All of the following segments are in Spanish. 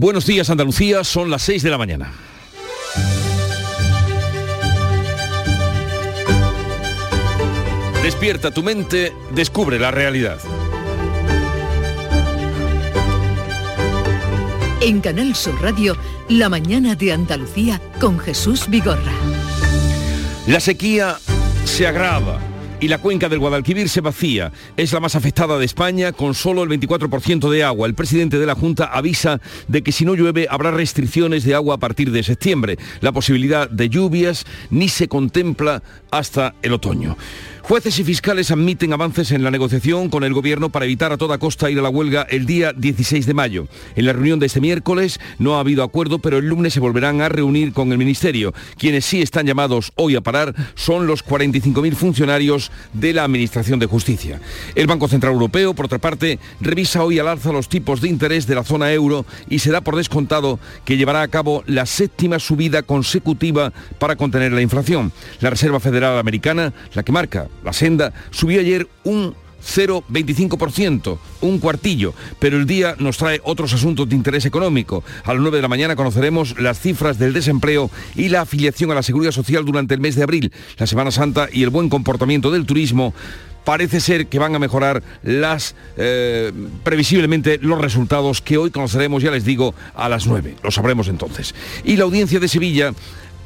Buenos días Andalucía, son las 6 de la mañana. Despierta tu mente, descubre la realidad. En Canal Sur Radio, La mañana de Andalucía con Jesús Vigorra. La sequía se agrava y la cuenca del Guadalquivir se vacía. Es la más afectada de España con solo el 24% de agua. El presidente de la Junta avisa de que si no llueve habrá restricciones de agua a partir de septiembre. La posibilidad de lluvias ni se contempla hasta el otoño. Jueces y fiscales admiten avances en la negociación con el gobierno para evitar a toda costa ir a la huelga el día 16 de mayo. En la reunión de este miércoles no ha habido acuerdo, pero el lunes se volverán a reunir con el Ministerio. Quienes sí están llamados hoy a parar son los 45.000 funcionarios de la Administración de Justicia. El Banco Central Europeo, por otra parte, revisa hoy al alza los tipos de interés de la zona euro y se da por descontado que llevará a cabo la séptima subida consecutiva para contener la inflación. La Reserva Federal Americana, la que marca la senda, subió ayer un 0,25%, un cuartillo, pero el día nos trae otros asuntos de interés económico. A las 9 de la mañana conoceremos las cifras del desempleo y la afiliación a la Seguridad Social durante el mes de abril, la Semana Santa y el buen comportamiento del turismo parece ser que van a mejorar las eh, previsiblemente los resultados que hoy conoceremos, ya les digo, a las 9. Lo sabremos entonces. Y la audiencia de Sevilla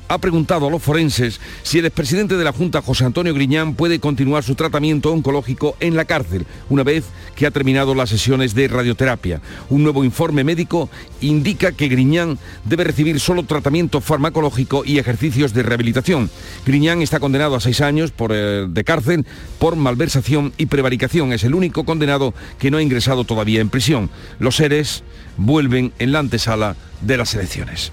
ha preguntado a los forenses si el expresidente de la Junta, José Antonio Griñán, puede continuar su tratamiento oncológico en la cárcel, una vez que ha terminado las sesiones de radioterapia. Un nuevo informe médico indica que Griñán debe recibir solo tratamiento farmacológico y ejercicios de rehabilitación. Griñán está condenado a seis años por, eh, de cárcel por malversación y prevaricación. Es el único condenado que no ha ingresado todavía en prisión. Los seres vuelven en la antesala de las elecciones.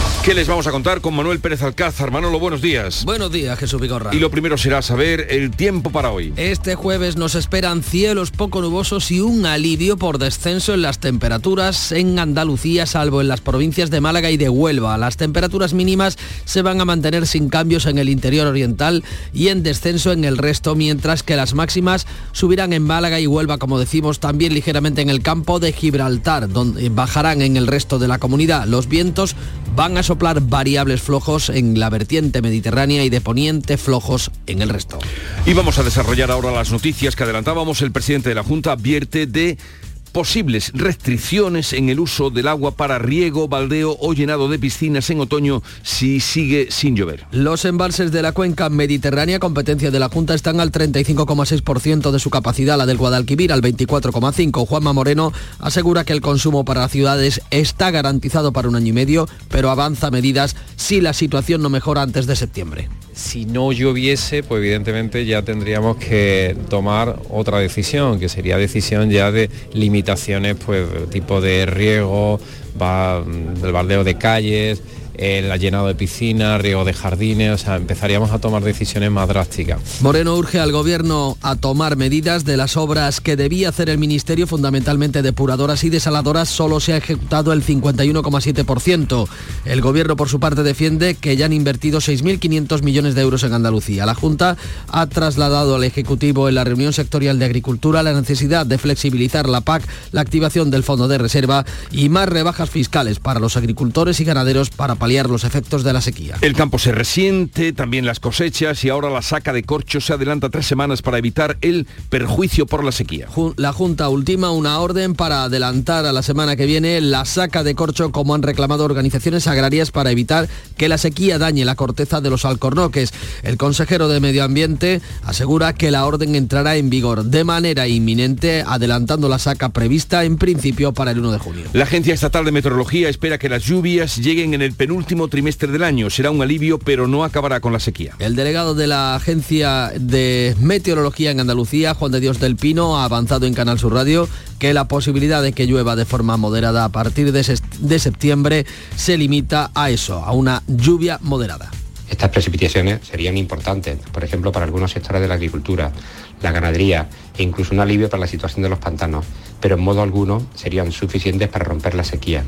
¿Qué les vamos a contar con Manuel Pérez Alcázar? Manolo, buenos días. Buenos días, Jesús Vigorra. Y lo primero será saber el tiempo para hoy. Este jueves nos esperan cielos poco nubosos y un alivio por descenso en las temperaturas en Andalucía, salvo en las provincias de Málaga y de Huelva. Las temperaturas mínimas se van a mantener sin cambios en el interior oriental y en descenso en el resto, mientras que las máximas subirán en Málaga y Huelva, como decimos, también ligeramente en el campo de Gibraltar, donde bajarán en el resto de la comunidad. Los vientos van a soplar variables flojos en la vertiente mediterránea y de poniente flojos en el resto. Y vamos a desarrollar ahora las noticias que adelantábamos. El presidente de la Junta advierte de posibles restricciones en el uso del agua para riego, baldeo o llenado de piscinas en otoño si sigue sin llover. Los embalses de la cuenca mediterránea, competencia de la Junta, están al 35,6% de su capacidad, la del Guadalquivir al 24,5%. Juanma Moreno asegura que el consumo para las ciudades está garantizado para un año y medio, pero avanza medidas si la situación no mejora antes de septiembre si no lloviese, pues evidentemente ya tendríamos que tomar otra decisión, que sería decisión ya de limitaciones, pues tipo de riego, del baldeo de calles, el llenado de piscinas, riego de jardines, o sea, empezaríamos a tomar decisiones más drásticas. Moreno urge al gobierno a tomar medidas de las obras que debía hacer el Ministerio, fundamentalmente depuradoras y desaladoras, solo se ha ejecutado el 51,7%. El gobierno, por su parte, defiende que ya han invertido 6.500 millones de euros en Andalucía. La Junta ha trasladado al Ejecutivo en la reunión sectorial de Agricultura la necesidad de flexibilizar la PAC, la activación del Fondo de Reserva y más rebajas fiscales para los agricultores y ganaderos para paliar los efectos de la sequía. El campo se resiente, también las cosechas y ahora la saca de corcho se adelanta tres semanas para evitar el perjuicio por la sequía. La Junta ultima una orden para adelantar a la semana que viene la saca de corcho como han reclamado organizaciones agrarias para evitar que la sequía dañe la corteza de los alcornoques. El consejero de Medio Ambiente asegura que la orden entrará en vigor de manera inminente, adelantando la saca prevista en principio para el 1 de junio. La Agencia Estatal de Meteorología espera que las lluvias lleguen en el penúltimo último trimestre del año. Será un alivio, pero no acabará con la sequía. El delegado de la Agencia de Meteorología en Andalucía, Juan de Dios del Pino, ha avanzado en Canal Sur Radio que la posibilidad de que llueva de forma moderada a partir de, de septiembre se limita a eso, a una lluvia moderada. Estas precipitaciones serían importantes, por ejemplo, para algunos sectores de la agricultura, la ganadería e incluso un alivio para la situación de los pantanos, pero en modo alguno serían suficientes para romper la sequía.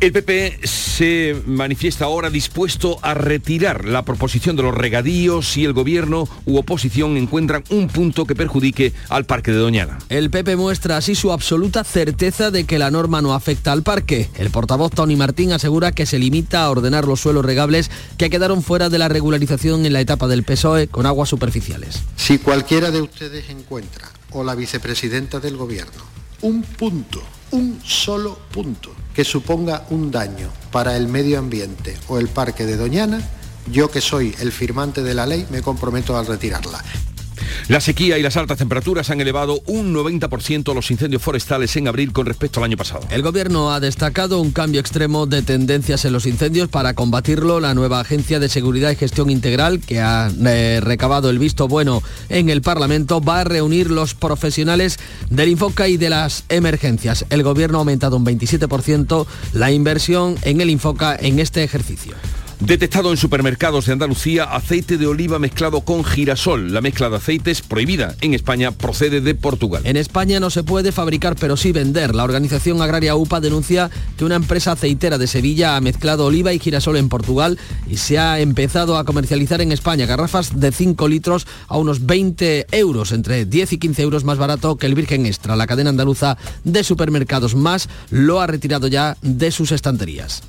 El PP se manifiesta ahora dispuesto a retirar la proposición de los regadíos si el gobierno u oposición encuentran un punto que perjudique al parque de Doñana. El PP muestra así su absoluta certeza de que la norma no afecta al parque. El portavoz Tony Martín asegura que se limita a ordenar los suelos regables que quedaron fuera de la regularización en la etapa del PSOE con aguas superficiales. Si cualquiera de ustedes encuentra, o la vicepresidenta del gobierno, un punto, un solo punto que suponga un daño para el medio ambiente o el parque de Doñana, yo que soy el firmante de la ley me comprometo a retirarla. La sequía y las altas temperaturas han elevado un 90% los incendios forestales en abril con respecto al año pasado. El gobierno ha destacado un cambio extremo de tendencias en los incendios. Para combatirlo, la nueva Agencia de Seguridad y Gestión Integral, que ha eh, recabado el visto bueno en el Parlamento, va a reunir los profesionales del Infoca y de las emergencias. El gobierno ha aumentado un 27% la inversión en el Infoca en este ejercicio. Detectado en supermercados de Andalucía aceite de oliva mezclado con girasol. La mezcla de aceites prohibida en España procede de Portugal. En España no se puede fabricar pero sí vender. La organización agraria UPA denuncia que una empresa aceitera de Sevilla ha mezclado oliva y girasol en Portugal y se ha empezado a comercializar en España garrafas de 5 litros a unos 20 euros, entre 10 y 15 euros más barato que el Virgen Extra. La cadena andaluza de supermercados más lo ha retirado ya de sus estanterías.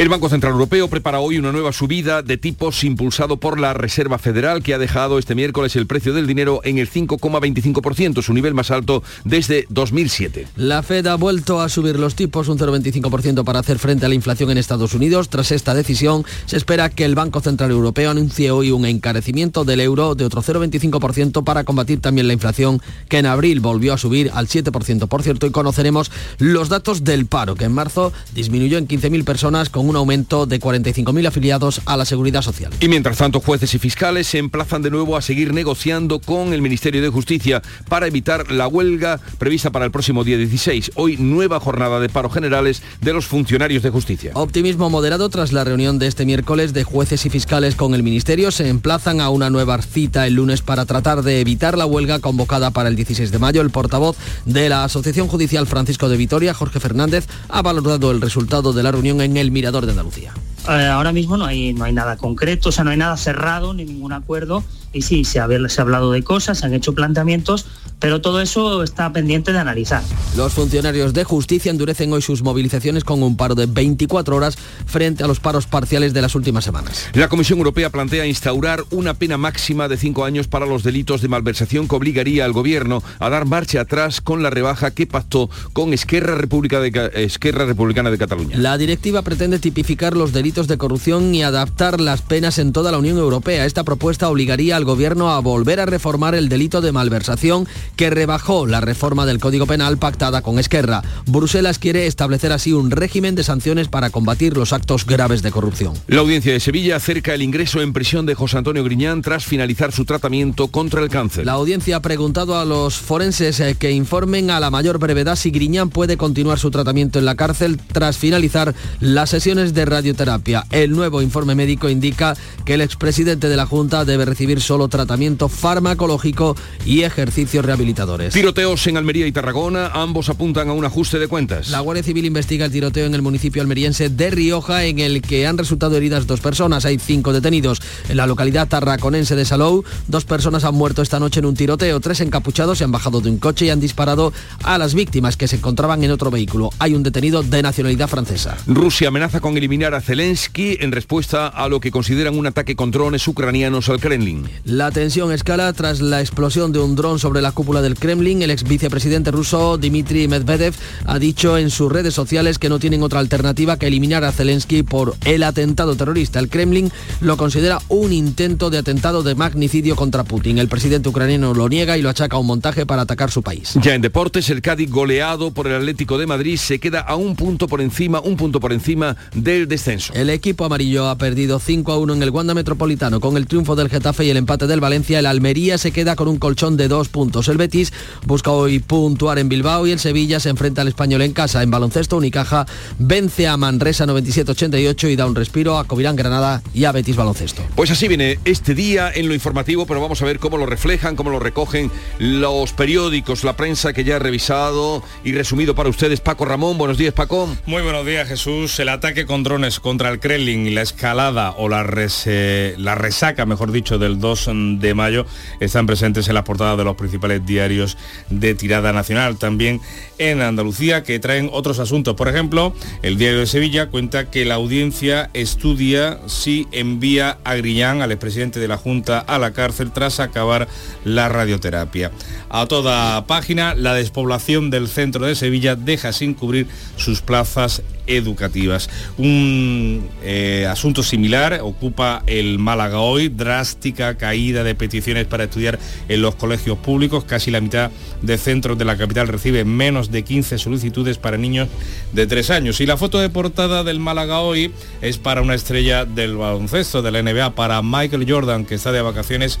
El Banco Central Europeo prepara hoy una nueva subida de tipos impulsado por la Reserva Federal que ha dejado este miércoles el precio del dinero en el 5,25%, su nivel más alto desde 2007. La Fed ha vuelto a subir los tipos un 0,25% para hacer frente a la inflación en Estados Unidos. Tras esta decisión, se espera que el Banco Central Europeo anuncie hoy un encarecimiento del euro de otro 0,25% para combatir también la inflación que en abril volvió a subir al 7%. Por cierto, y conoceremos los datos del paro, que en marzo disminuyó en 15.000 personas con un aumento de 45.000 afiliados a la Seguridad Social. Y mientras tanto, jueces y fiscales se emplazan de nuevo a seguir negociando con el Ministerio de Justicia para evitar la huelga prevista para el próximo día 16. Hoy nueva jornada de paro generales de los funcionarios de justicia. Optimismo moderado tras la reunión de este miércoles de jueces y fiscales con el Ministerio. Se emplazan a una nueva cita el lunes para tratar de evitar la huelga convocada para el 16 de mayo. El portavoz de la Asociación Judicial Francisco de Vitoria, Jorge Fernández, ha valorado el resultado de la reunión en el Mirador de Andalucía. Eh, ahora mismo no hay, no hay nada concreto, o sea, no hay nada cerrado ni ningún acuerdo. Y sí, se ha, se ha hablado de cosas, se han hecho planteamientos, pero todo eso está pendiente de analizar. Los funcionarios de justicia endurecen hoy sus movilizaciones con un paro de 24 horas frente a los paros parciales de las últimas semanas. La Comisión Europea plantea instaurar una pena máxima de cinco años para los delitos de malversación que obligaría al gobierno a dar marcha atrás con la rebaja que pactó con Esquerra, República de, Esquerra Republicana de Cataluña. La directiva pretende tipificar los delitos de corrupción y adaptar las penas en toda la Unión Europea. Esta propuesta obligaría al gobierno a volver a reformar el delito de malversación que rebajó la reforma del Código Penal pactada con Esquerra. Bruselas quiere establecer así un régimen de sanciones para combatir los actos graves de corrupción. La audiencia de Sevilla acerca el ingreso en prisión de José Antonio Griñán tras finalizar su tratamiento contra el cáncer. La audiencia ha preguntado a los forenses eh, que informen a la mayor brevedad si Griñán puede continuar su tratamiento en la cárcel tras finalizar las sesiones de radioterapia. El nuevo informe médico indica que el expresidente de la Junta debe recibir solo tratamiento farmacológico y ejercicios rehabilitadores. Tiroteos en Almería y Tarragona, ambos apuntan a un ajuste de cuentas. La Guardia Civil investiga el tiroteo en el municipio almeriense de Rioja, en el que han resultado heridas dos personas. Hay cinco detenidos. En la localidad tarraconense de Salou, dos personas han muerto esta noche en un tiroteo. Tres encapuchados se han bajado de un coche y han disparado a las víctimas que se encontraban en otro vehículo. Hay un detenido de nacionalidad francesa. Rusia amenaza con eliminar a Zelensky en respuesta a lo que consideran un ataque con drones ucranianos al Kremlin. La tensión escala tras la explosión de un dron sobre la cúpula del Kremlin. El ex vicepresidente ruso Dmitry Medvedev ha dicho en sus redes sociales que no tienen otra alternativa que eliminar a Zelensky por el atentado terrorista. El Kremlin lo considera un intento de atentado de magnicidio contra Putin. El presidente ucraniano lo niega y lo achaca a un montaje para atacar su país. Ya en deportes, el Cádiz goleado por el Atlético de Madrid se queda a un punto por encima, un punto por encima del descenso. El equipo amarillo ha perdido 5 a 1 en el Wanda Metropolitano con el triunfo del Getafe y el empate empate del Valencia, el Almería se queda con un colchón de dos puntos. El Betis busca hoy puntuar en Bilbao y el Sevilla se enfrenta al español en casa. En baloncesto, Unicaja vence a Manresa 97-88 y da un respiro a Covirán Granada y a Betis Baloncesto. Pues así viene este día en lo informativo, pero vamos a ver cómo lo reflejan, cómo lo recogen los periódicos, la prensa que ya ha revisado y resumido para ustedes. Paco Ramón, buenos días Paco. Muy buenos días Jesús. El ataque con drones contra el Kremlin y la escalada o la, la resaca, mejor dicho, del 2 de mayo están presentes en las portadas de los principales diarios de tirada nacional. También en Andalucía que traen otros asuntos. Por ejemplo, el diario de Sevilla cuenta que la audiencia estudia si envía a Griñán, al expresidente de la Junta, a la cárcel tras acabar la radioterapia. A toda página, la despoblación del centro de Sevilla deja sin cubrir sus plazas educativas. Un eh, asunto similar ocupa el Málaga hoy, drástica caída de peticiones para estudiar en los colegios públicos. Casi la mitad de centros de la capital recibe menos de 15 solicitudes para niños de 3 años. Y la foto de portada del Málaga hoy es para una estrella del baloncesto de la NBA, para Michael Jordan, que está de vacaciones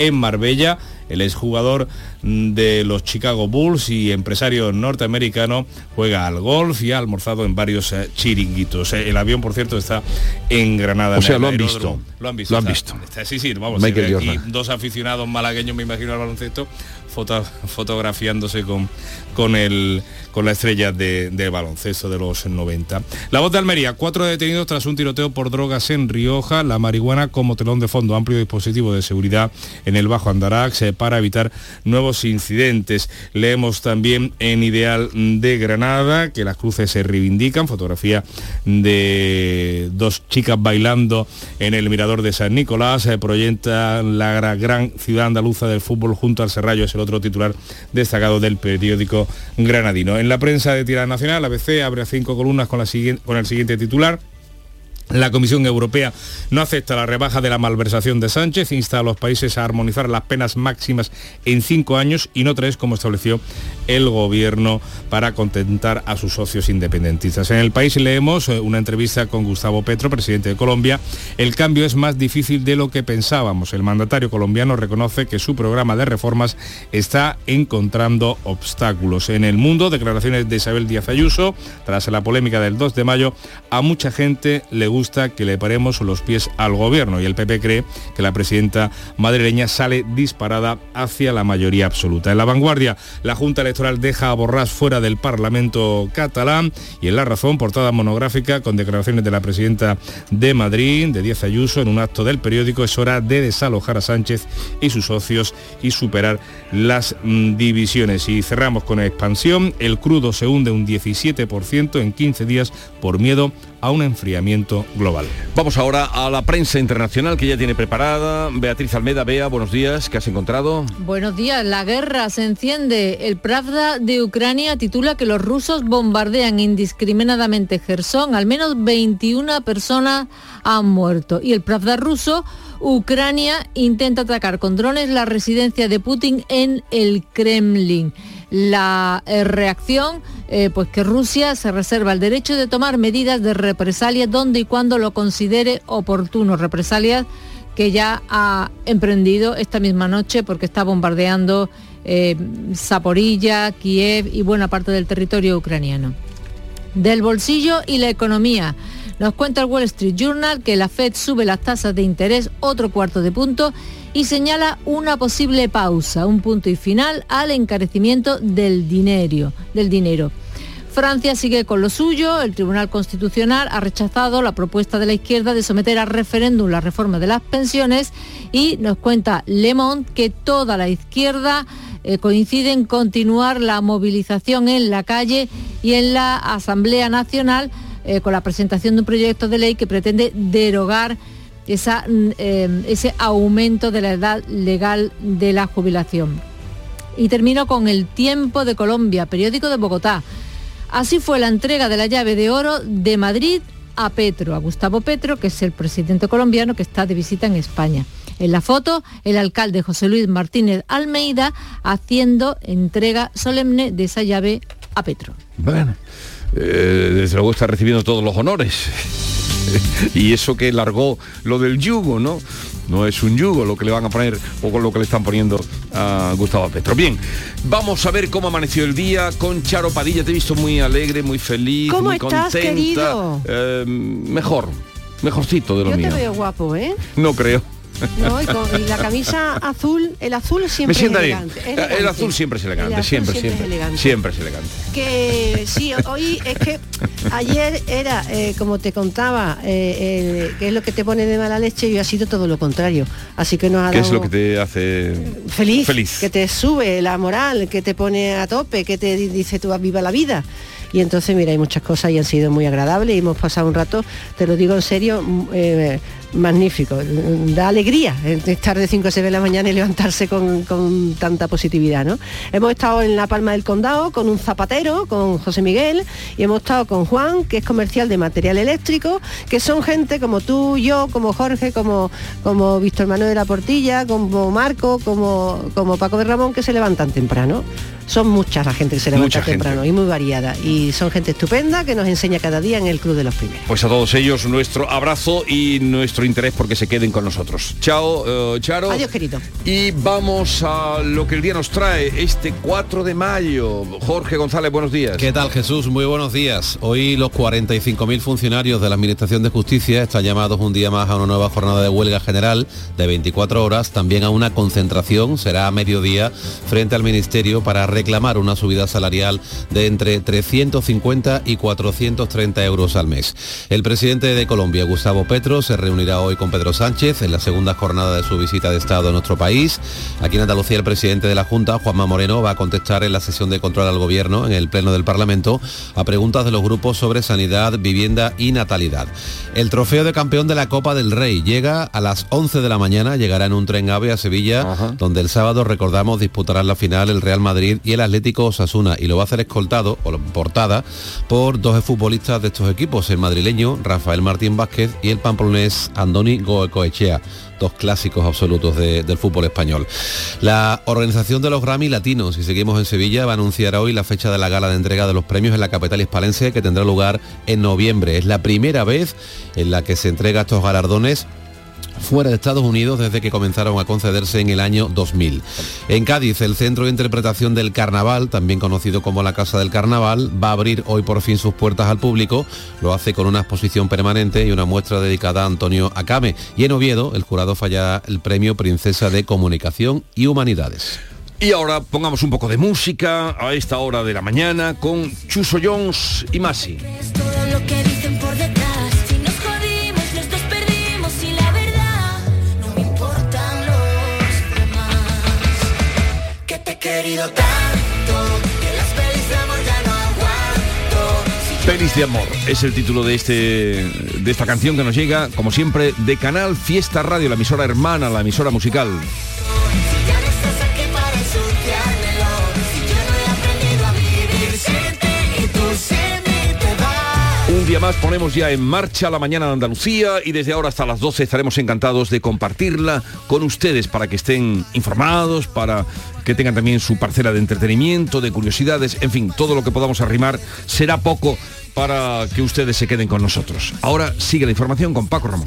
en Marbella. El exjugador mm, de los Chicago Bulls y empresario norteamericano juega al golf y ha almorzado en varios eh, chiringuitos. Eh, el avión, por cierto, está en Granada. O sea, lo han visto. Lo han visto. Lo han visto. sí, sí, vamos. Michael aquí dos aficionados malagueños, me imagino, al baloncesto, fotografiándose con, con, el, con la estrella de, de, baloncesto de los 90. La voz de Almería, cuatro detenidos tras un tiroteo por drogas en Rioja, la marihuana como telón de fondo, amplio dispositivo de seguridad en el Bajo Andarax eh, para evitar nuevos incidentes. Leemos también en Ideal de Granada que las cruces se reivindican, fotografía de dos chicas bailando en el mirador de San Nicolás, se eh, proyecta la gran ciudad andaluza del fútbol junto al Serrallo, es el otro titular destacado del periódico granadino. En la prensa de tirada nacional, ABC abre cinco columnas con, la con el siguiente titular. La Comisión Europea no acepta la rebaja de la malversación de Sánchez, insta a los países a armonizar las penas máximas en cinco años y no tres, como estableció el gobierno para contentar a sus socios independentistas. En el país leemos eh, una entrevista con Gustavo Petro, presidente de Colombia. El cambio es más difícil de lo que pensábamos. El mandatario colombiano reconoce que su programa de reformas está encontrando obstáculos. En el mundo, declaraciones de Isabel Díaz Ayuso, tras la polémica del 2 de mayo, a mucha gente le gusta que le paremos los pies al gobierno y el PP cree que la presidenta madrileña sale disparada hacia la mayoría absoluta. En la vanguardia, la Junta Electoral deja a Borrás fuera del Parlamento catalán y en La Razón, portada monográfica con declaraciones de la presidenta de Madrid, de Díaz Ayuso, en un acto del periódico, es hora de desalojar a Sánchez y sus socios y superar las mm, divisiones. Y cerramos con expansión, el crudo se hunde un 17% en 15 días por miedo a un enfriamiento global. Vamos ahora a la prensa internacional que ya tiene preparada. Beatriz Almeda, Bea, buenos días, ¿qué has encontrado? Buenos días, la guerra se enciende. El Pravda de Ucrania titula que los rusos bombardean indiscriminadamente Gerson. Al menos 21 personas han muerto. Y el Pravda ruso Ucrania intenta atacar con drones la residencia de Putin en el Kremlin la eh, reacción, eh, pues que Rusia se reserva el derecho de tomar medidas de represalia donde y cuando lo considere oportuno. Represalias que ya ha emprendido esta misma noche porque está bombardeando eh, Zaporilla, Kiev y buena parte del territorio ucraniano. Del bolsillo y la economía. Nos cuenta el Wall Street Journal que la Fed sube las tasas de interés otro cuarto de punto y señala una posible pausa, un punto y final al encarecimiento del dinero. Del dinero. Francia sigue con lo suyo. El Tribunal Constitucional ha rechazado la propuesta de la izquierda de someter a referéndum la reforma de las pensiones y nos cuenta Le Monde que toda la izquierda eh, coincide en continuar la movilización en la calle y en la Asamblea Nacional eh, con la presentación de un proyecto de ley que pretende derogar Mm, em, ese aumento de la edad legal de la jubilación. Y termino con el Tiempo de Colombia, periódico de Bogotá. Así fue la entrega de la llave de oro de Madrid a Petro, a Gustavo Petro, que es el presidente colombiano que está de visita en España. En la foto, el alcalde José Luis Martínez Almeida haciendo entrega solemne de esa llave a Petro. Bueno, eh, desde luego está recibiendo todos los honores. y eso que largó lo del yugo, ¿no? no es un yugo lo que le van a poner o con lo que le están poniendo a Gustavo Petro. Bien, vamos a ver cómo amaneció el día con Charo Padilla. Te he visto muy alegre, muy feliz, ¿Cómo muy estás, contenta. querido? Eh, mejor, mejorcito de lo Yo mío. te veo guapo, ¿eh? No creo. No, y, con- y la camisa azul, el azul siempre Me es bien. elegante, El elegante. azul siempre es elegante, El azul siempre, siempre es siempre. elegante. Siempre es elegante. Que sí, hoy es que ayer era, eh, como te contaba, eh, el- que es lo que te pone de mala leche y ha sido todo lo contrario. Así que nos ha ¿Qué es lo que te hace feliz, feliz? que te sube la moral, que te pone a tope, que te di- dice tú viva la vida. Y entonces, mira, hay muchas cosas y han sido muy agradables y hemos pasado un rato, te lo digo en serio, eh, magnífico. Da alegría eh, estar de 5 a 6 de la mañana y levantarse con, con tanta positividad, ¿no? Hemos estado en La Palma del Condado con un zapatero, con José Miguel, y hemos estado con Juan, que es comercial de material eléctrico, que son gente como tú, yo, como Jorge, como, como Víctor Manuel de la Portilla, como Marco, como, como Paco de Ramón, que se levantan temprano. Son muchas la gente que se levanta Mucha gente. temprano y muy variada. Y son gente estupenda que nos enseña cada día en el Club de los Primeros. Pues a todos ellos nuestro abrazo y nuestro interés porque se queden con nosotros. Chao, eh, Charo. Adiós, querido. Y vamos a lo que el día nos trae este 4 de mayo. Jorge González, buenos días. ¿Qué tal Jesús? Muy buenos días. Hoy los 45.000 funcionarios de la Administración de Justicia están llamados un día más a una nueva jornada de huelga general de 24 horas, también a una concentración, será a mediodía, frente al Ministerio para reclamar una subida salarial de entre 350 y 430 euros al mes. El presidente de Colombia, Gustavo Petro, se reunirá hoy con Pedro Sánchez en la segunda jornada de su visita de Estado a nuestro país. Aquí en Andalucía el presidente de la Junta, Juanma Moreno, va a contestar en la sesión de control al gobierno en el Pleno del Parlamento a preguntas de los grupos sobre sanidad, vivienda y natalidad. El trofeo de campeón de la Copa del Rey llega a las 11 de la mañana, llegará en un tren AVE a Sevilla, donde el sábado, recordamos, disputarán la final el Real Madrid y el Atlético Osasuna y lo va a hacer escoltado o portada por dos futbolistas de estos equipos, el madrileño Rafael Martín Vázquez y el pamplonés Andoni Goecoechea dos clásicos absolutos de- del fútbol español. La organización de los Grammy Latinos, y seguimos en Sevilla, va a anunciar hoy la fecha de la gala de entrega de los premios en la capital hispalense que tendrá lugar en noviembre. Es la primera vez en la que se entrega estos galardones fuera de Estados Unidos desde que comenzaron a concederse en el año 2000. En Cádiz, el Centro de Interpretación del Carnaval, también conocido como la Casa del Carnaval, va a abrir hoy por fin sus puertas al público. Lo hace con una exposición permanente y una muestra dedicada a Antonio Acame. Y en Oviedo, el jurado falla el premio Princesa de Comunicación y Humanidades. Y ahora pongamos un poco de música a esta hora de la mañana con Chuso Jones y Masi. Querido tanto que las pelis de amor ya no aguanto. Si Pelis de amor es el título de este de esta canción que nos llega, como siempre, de Canal Fiesta Radio, la emisora hermana, la emisora musical. Día más ponemos ya en marcha la mañana de Andalucía y desde ahora hasta las 12 estaremos encantados de compartirla con ustedes para que estén informados, para que tengan también su parcela de entretenimiento, de curiosidades, en fin, todo lo que podamos arrimar será poco para que ustedes se queden con nosotros. Ahora sigue la información con Paco Ramón.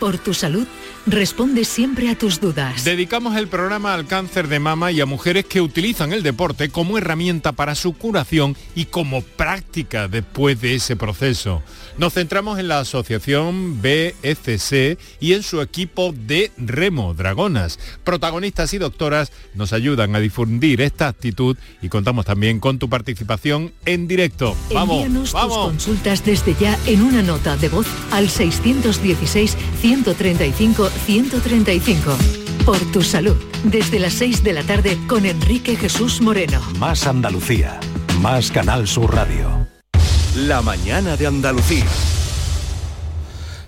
por tu salud, responde siempre a tus dudas. Dedicamos el programa al cáncer de mama y a mujeres que utilizan el deporte como herramienta para su curación y como práctica después de ese proceso. Nos centramos en la asociación BFC y en su equipo de remo Dragonas. Protagonistas y doctoras nos ayudan a difundir esta actitud y contamos también con tu participación en directo. Vamos, Envíanos tus vamos. consultas desde ya en una nota de voz al 616 135 135. Por tu salud. desde las 6 de la tarde con Enrique Jesús Moreno. Más Andalucía, más Canal Sur Radio. La mañana de Andalucía.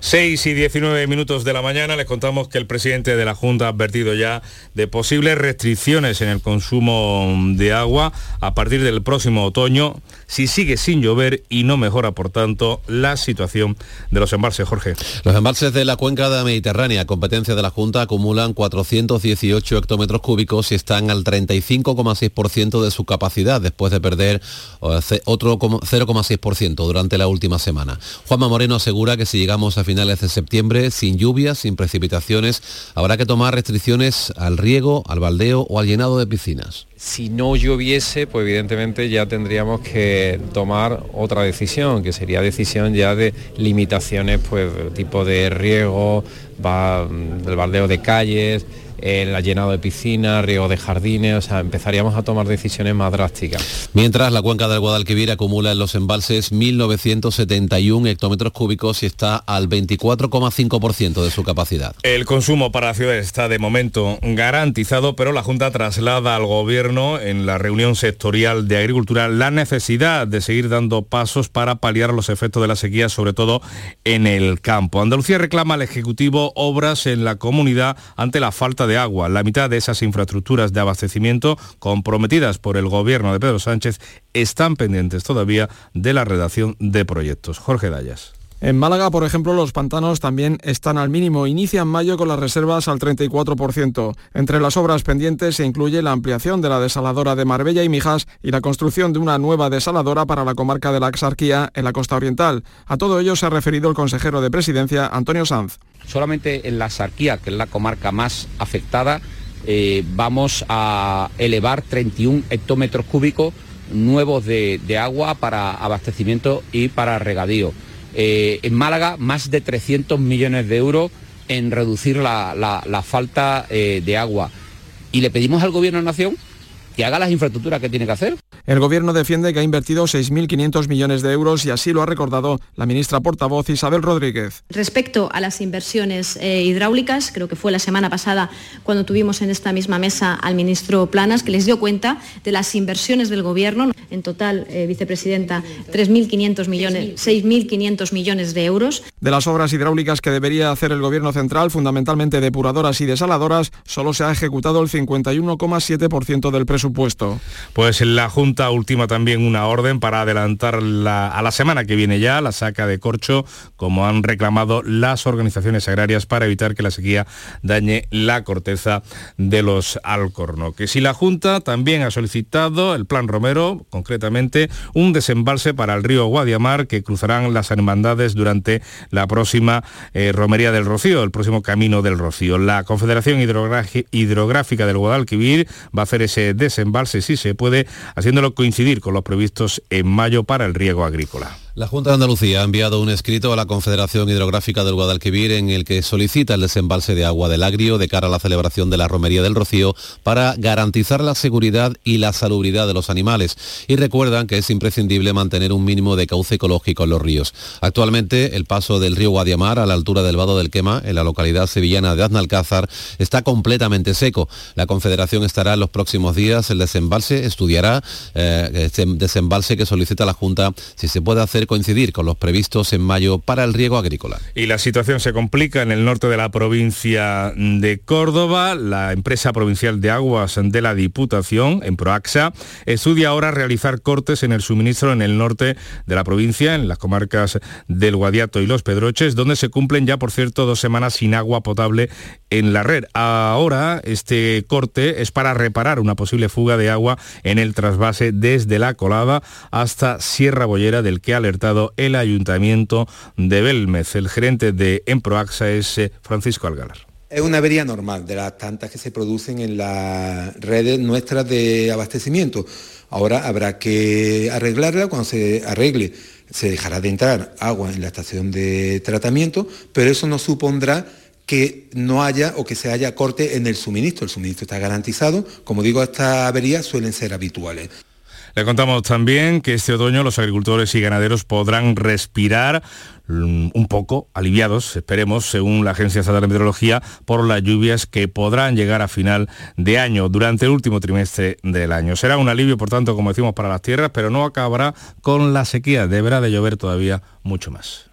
6 y 19 minutos de la mañana les contamos que el presidente de la Junta ha advertido ya de posibles restricciones en el consumo de agua a partir del próximo otoño si sigue sin llover y no mejora por tanto la situación de los embalses, Jorge. Los embalses de la cuenca de la Mediterránea, competencia de la Junta, acumulan 418 hectómetros cúbicos y están al 35,6% de su capacidad después de perder otro 0,6% durante la última semana. Juanma Moreno asegura que si llegamos a de septiembre, sin lluvias, sin precipitaciones, habrá que tomar restricciones al riego, al baldeo o al llenado de piscinas. Si no lloviese, pues evidentemente ya tendríamos que tomar otra decisión, que sería decisión ya de limitaciones, pues tipo de riego, va, del baldeo de calles, el llenado de piscinas, riego de jardines, o sea, empezaríamos a tomar decisiones más drásticas. Mientras la cuenca del Guadalquivir acumula en los embalses 1.971 hectómetros cúbicos y está al 24,5% de su capacidad. El consumo para la ciudad está de momento garantizado, pero la Junta traslada al Gobierno en la reunión sectorial de Agricultura la necesidad de seguir dando pasos para paliar los efectos de la sequía, sobre todo en el campo. Andalucía reclama al Ejecutivo obras en la comunidad ante la falta de agua. La mitad de esas infraestructuras de abastecimiento comprometidas por el gobierno de Pedro Sánchez están pendientes todavía de la redacción de proyectos. Jorge Dayas. En Málaga, por ejemplo, los pantanos también están al mínimo. Inician mayo con las reservas al 34%. Entre las obras pendientes se incluye la ampliación de la desaladora de Marbella y Mijas y la construcción de una nueva desaladora para la comarca de la Axarquía en la costa oriental. A todo ello se ha referido el consejero de Presidencia, Antonio Sanz. Solamente en la Axarquía, que es la comarca más afectada, eh, vamos a elevar 31 hectómetros cúbicos nuevos de agua para abastecimiento y para regadío. Eh, en Málaga más de 300 millones de euros en reducir la, falta eh, de agua. Y le pedimos al Gobierno de Nación que haga las infraestructuras que tiene que hacer. El Gobierno defiende que ha invertido 6.500 millones de euros y así lo ha recordado la ministra portavoz Isabel Rodríguez. Respecto a las inversiones eh, hidráulicas, creo que fue la semana pasada cuando tuvimos en esta misma mesa al ministro Planas, que les dio cuenta de las inversiones del Gobierno. En total, eh, vicepresidenta, 3.500 millones, 6.500 millones de euros. De las obras hidráulicas que debería hacer el Gobierno central, fundamentalmente depuradoras y desaladoras, solo se ha ejecutado el 51,7% del presupuesto. Pues la Junta última también una orden para adelantar a la semana que viene ya la saca de corcho, como han reclamado las organizaciones agrarias para evitar que la sequía dañe la corteza de los alcornoques. si la Junta también ha solicitado el Plan Romero, concretamente, un desembalse para el río Guadiamar que cruzarán las hermandades durante la próxima eh, Romería del Rocío, el próximo Camino del Rocío. La Confederación Hidrográfica del Guadalquivir va a hacer ese desembalse, si se puede, haciendo coincidir con los previstos en mayo para el riego agrícola. La Junta de Andalucía ha enviado un escrito a la Confederación Hidrográfica del Guadalquivir en el que solicita el desembalse de agua del Agrio de cara a la celebración de la Romería del Rocío para garantizar la seguridad y la salubridad de los animales y recuerdan que es imprescindible mantener un mínimo de cauce ecológico en los ríos. Actualmente el paso del río Guadiamar a la altura del Vado del Quema, en la localidad sevillana de Aznalcázar, está completamente seco. La Confederación estará en los próximos días, el desembalse estudiará eh, este desembalse que solicita la Junta si se puede hacer coincidir con los previstos en mayo para el riego agrícola. Y la situación se complica en el norte de la provincia de Córdoba. La empresa provincial de aguas de la Diputación, en Proaxa, estudia ahora realizar cortes en el suministro en el norte de la provincia, en las comarcas del Guadiato y Los Pedroches, donde se cumplen ya, por cierto, dos semanas sin agua potable en la red. Ahora este corte es para reparar una posible fuga de agua en el trasvase desde la colada hasta Sierra Bollera, del que el Ayuntamiento de Belmez. El gerente de Emproaxa es eh, Francisco Algalar. Es una avería normal de las tantas que se producen en las redes nuestras de abastecimiento. Ahora habrá que arreglarla, cuando se arregle se dejará de entrar agua en la estación de tratamiento, pero eso no supondrá que no haya o que se haya corte en el suministro. El suministro está garantizado. Como digo, estas averías suelen ser habituales. Le contamos también que este otoño los agricultores y ganaderos podrán respirar mm, un poco aliviados, esperemos, según la Agencia Estatal de Meteorología, por las lluvias que podrán llegar a final de año, durante el último trimestre del año. Será un alivio, por tanto, como decimos, para las tierras, pero no acabará con la sequía. Deberá de llover todavía mucho más.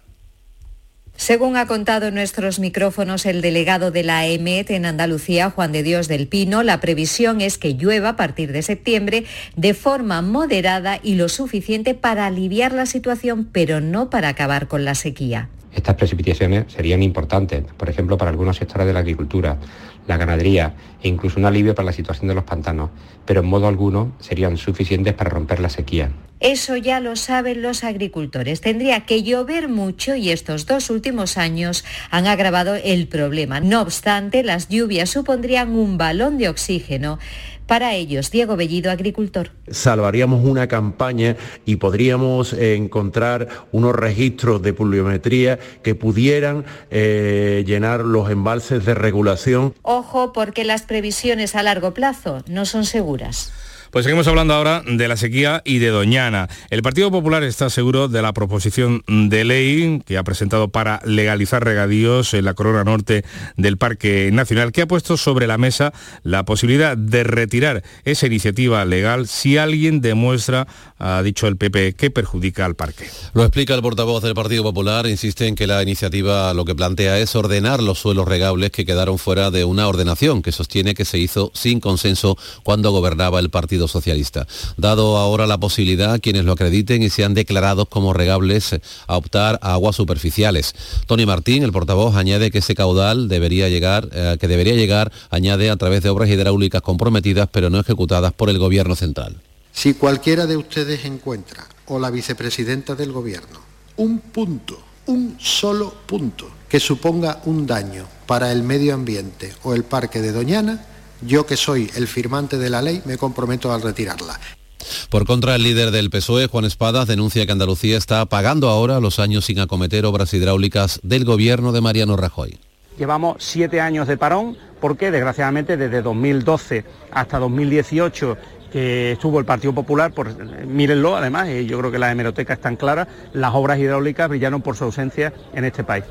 Según ha contado en nuestros micrófonos el delegado de la EMET en Andalucía, Juan de Dios del Pino, la previsión es que llueva a partir de septiembre de forma moderada y lo suficiente para aliviar la situación, pero no para acabar con la sequía. Estas precipitaciones serían importantes, por ejemplo, para algunos sectores de la agricultura, la ganadería e incluso un alivio para la situación de los pantanos, pero en modo alguno serían suficientes para romper la sequía. Eso ya lo saben los agricultores. Tendría que llover mucho y estos dos últimos años han agravado el problema. No obstante, las lluvias supondrían un balón de oxígeno. Para ellos, Diego Bellido, agricultor. Salvaríamos una campaña y podríamos encontrar unos registros de pluviometría que pudieran eh, llenar los embalses de regulación. Ojo, porque las previsiones a largo plazo no son seguras. Pues seguimos hablando ahora de la sequía y de Doñana. El Partido Popular está seguro de la proposición de ley que ha presentado para legalizar regadíos en la corona norte del Parque Nacional, que ha puesto sobre la mesa la posibilidad de retirar esa iniciativa legal si alguien demuestra, ha dicho el PP, que perjudica al parque. Lo explica el portavoz del Partido Popular, insiste en que la iniciativa lo que plantea es ordenar los suelos regables que quedaron fuera de una ordenación que sostiene que se hizo sin consenso cuando gobernaba el Partido Socialista. Dado ahora la posibilidad, quienes lo acrediten y sean declarados como regables, a optar a aguas superficiales. Tony Martín, el portavoz, añade que ese caudal debería llegar, eh, que debería llegar, añade, a través de obras hidráulicas comprometidas pero no ejecutadas por el Gobierno central. Si cualquiera de ustedes encuentra, o la vicepresidenta del Gobierno, un punto, un solo punto, que suponga un daño para el medio ambiente o el parque de Doñana, yo que soy el firmante de la ley me comprometo a retirarla. Por contra, el líder del PSOE, Juan Espadas, denuncia que Andalucía está pagando ahora los años sin acometer obras hidráulicas del gobierno de Mariano Rajoy. Llevamos siete años de parón porque, desgraciadamente, desde 2012 hasta 2018 que estuvo el Partido Popular, por, mírenlo además, y yo creo que las hemerotecas están claras, las obras hidráulicas brillaron por su ausencia en este país.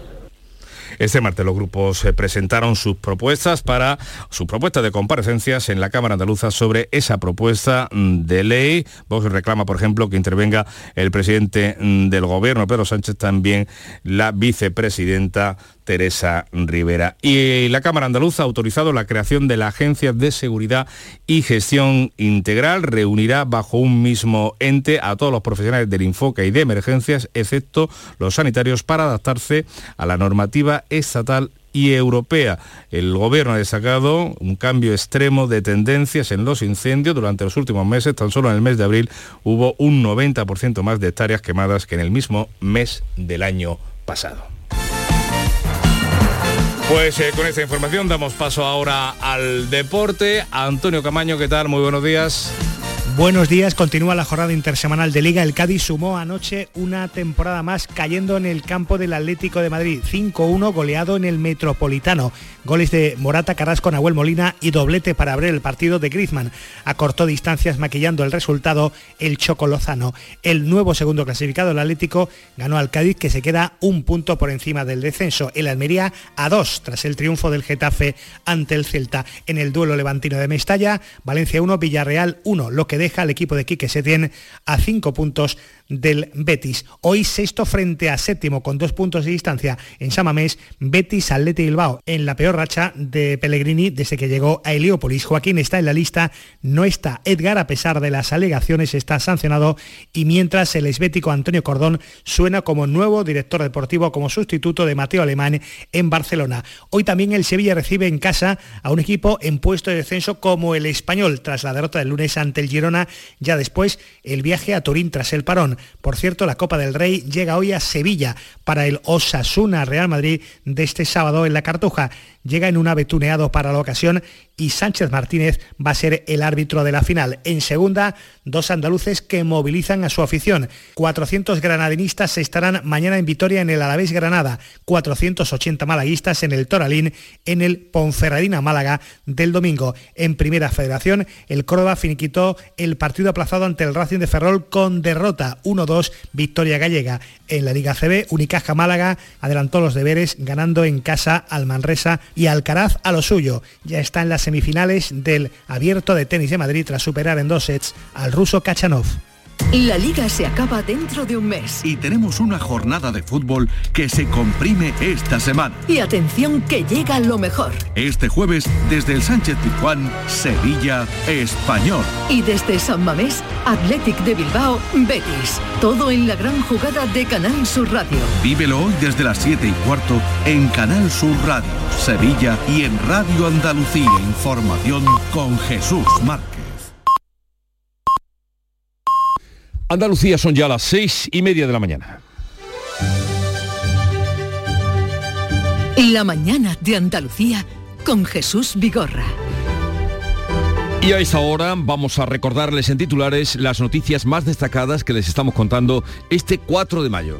Este martes los grupos eh, presentaron sus propuestas para sus propuestas de comparecencias en la Cámara Andaluza sobre esa propuesta mm, de ley. Vox reclama, por ejemplo, que intervenga el presidente mm, del gobierno, Pedro Sánchez, también la vicepresidenta Teresa Rivera. Y la Cámara Andaluza ha autorizado la creación de la Agencia de Seguridad y Gestión Integral. Reunirá bajo un mismo ente a todos los profesionales del Infoca y de emergencias, excepto los sanitarios, para adaptarse a la normativa estatal y europea. El gobierno ha destacado un cambio extremo de tendencias en los incendios durante los últimos meses. Tan solo en el mes de abril hubo un 90% más de hectáreas quemadas que en el mismo mes del año pasado. Pues eh, con esta información damos paso ahora al deporte. Antonio Camaño, ¿qué tal? Muy buenos días. Buenos días, continúa la jornada intersemanal de Liga. El Cádiz sumó anoche una temporada más cayendo en el campo del Atlético de Madrid. 5-1 goleado en el Metropolitano. Goles de Morata, Carrasco, Nahuel Molina y doblete para abrir el partido de Griezmann. Acortó distancias maquillando el resultado el Choco Lozano. El nuevo segundo clasificado, el Atlético, ganó al Cádiz que se queda un punto por encima del descenso. El Almería a dos tras el triunfo del Getafe ante el Celta. En el duelo levantino de Mestalla, Valencia 1, Villarreal 1, lo que deja al equipo de Quique Setién a cinco puntos del Betis. Hoy sexto frente a séptimo con dos puntos de distancia en Samamés, Betis, Atleti Bilbao en la peor racha de Pellegrini desde que llegó a Heliópolis. Joaquín está en la lista, no está Edgar a pesar de las alegaciones, está sancionado y mientras el esbético Antonio Cordón suena como nuevo director deportivo como sustituto de Mateo Alemán en Barcelona. Hoy también el Sevilla recibe en casa a un equipo en puesto de descenso como el español tras la derrota del lunes ante el Girona, ya después el viaje a Turín tras el parón. Por cierto, la Copa del Rey llega hoy a Sevilla para el Osasuna Real Madrid de este sábado en la Cartuja. Llega en un ave tuneado para la ocasión y Sánchez Martínez va a ser el árbitro de la final. En segunda, dos andaluces que movilizan a su afición. 400 granadinistas estarán mañana en Vitoria en el Alavés Granada, 480 malaguistas en el Toralín en el Ponferradina Málaga del domingo. En Primera Federación, el Córdoba finiquitó el partido aplazado ante el Racing de Ferrol con derrota 1-2 victoria gallega. En la Liga CB, Unicaja Málaga adelantó los deberes ganando en casa al Manresa y Alcaraz a lo suyo. Ya está en las semifinales del Abierto de Tenis de Madrid tras superar en dos sets al ruso Kachanov. La liga se acaba dentro de un mes. Y tenemos una jornada de fútbol que se comprime esta semana. Y atención que llega lo mejor. Este jueves, desde el Sánchez Pizjuán, Sevilla, Español. Y desde San Mamés, Athletic de Bilbao, Betis. Todo en la gran jugada de Canal Sur Radio. Vívelo hoy desde las 7 y cuarto en Canal Sur Radio, Sevilla y en Radio Andalucía Información con Jesús Márquez. Andalucía son ya las seis y media de la mañana. La mañana de Andalucía con Jesús Vigorra. Y a esta hora vamos a recordarles en titulares las noticias más destacadas que les estamos contando este 4 de mayo.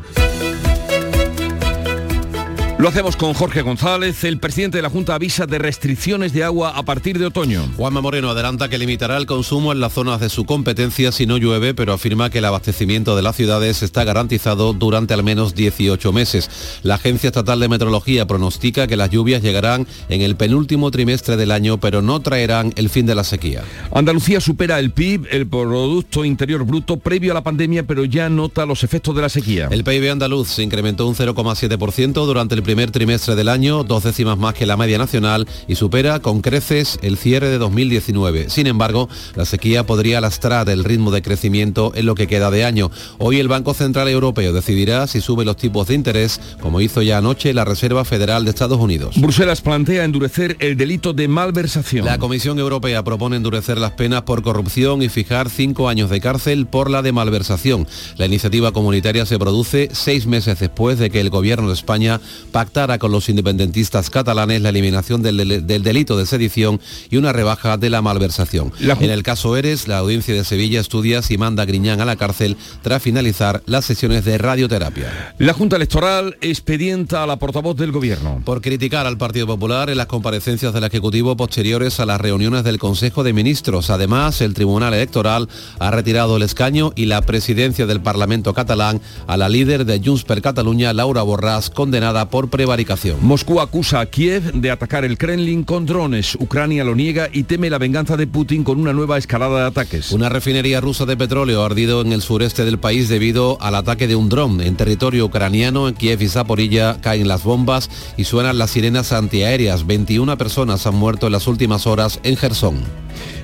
Lo hacemos con Jorge González. El presidente de la Junta avisa de restricciones de agua a partir de otoño. Juanma Moreno adelanta que limitará el consumo en las zonas de su competencia si no llueve, pero afirma que el abastecimiento de las ciudades está garantizado durante al menos 18 meses. La Agencia Estatal de Meteorología pronostica que las lluvias llegarán en el penúltimo trimestre del año, pero no traerán el fin de la sequía. Andalucía supera el PIB, el Producto Interior Bruto, previo a la pandemia, pero ya nota los efectos de la sequía. El PIB andaluz se incrementó un 0,7% durante el primer trimestre del año, dos décimas más que la media nacional y supera con creces el cierre de 2019. Sin embargo, la sequía podría lastrar el ritmo de crecimiento en lo que queda de año. Hoy el Banco Central Europeo decidirá si sube los tipos de interés, como hizo ya anoche la Reserva Federal de Estados Unidos. Bruselas plantea endurecer el delito de malversación. La Comisión Europea propone endurecer las penas por corrupción y fijar cinco años de cárcel por la de malversación. La iniciativa comunitaria se produce seis meses después de que el Gobierno de España pactara con los independentistas catalanes la eliminación del, del delito de sedición y una rebaja de la malversación. en el caso Eres, la audiencia de Sevilla estudia si manda a Griñán a la cárcel tras finalizar las sesiones de radioterapia. La Junta Electoral expedienta a la portavoz del Gobierno. Por criticar al Partido Popular en las comparecencias del Ejecutivo posteriores a las reuniones del Consejo de Ministros. Además, el Tribunal Electoral ha retirado el escaño y la presidencia del Parlamento catalán a la líder de Junts per Catalunya, Laura Borràs, condenada por prevaricación. Moscú acusa a Kiev de atacar el Kremlin con drones. Ucrania lo niega y teme la venganza de Putin con una nueva escalada de ataques. Una refinería rusa de petróleo ha ardido en el sureste del país debido al ataque de un dron. En territorio ucraniano, en Kiev y Zaporilla, caen las bombas y suenan las sirenas antiaéreas. 21 personas han muerto en las últimas horas en Gerson.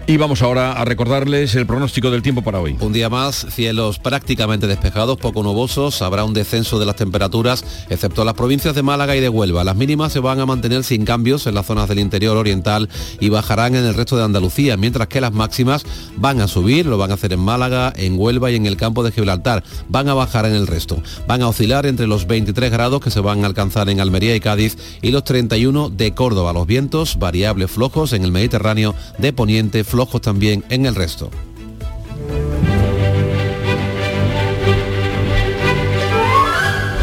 Y vamos ahora a recordarles el pronóstico del tiempo para hoy. Un día más, cielos prácticamente despejados, poco nubosos, habrá un descenso de las temperaturas, excepto las provincias de Málaga y de Huelva. Las mínimas se van a mantener sin cambios en las zonas del interior oriental y bajarán en el resto de Andalucía, mientras que las máximas van a subir, lo van a hacer en Málaga, en Huelva y en el campo de Gibraltar. Van a bajar en el resto. Van a oscilar entre los 23 grados que se van a alcanzar en Almería y Cádiz y los 31 de Córdoba. Los vientos variables flojos en el Mediterráneo de Poniente, flojos también en el resto.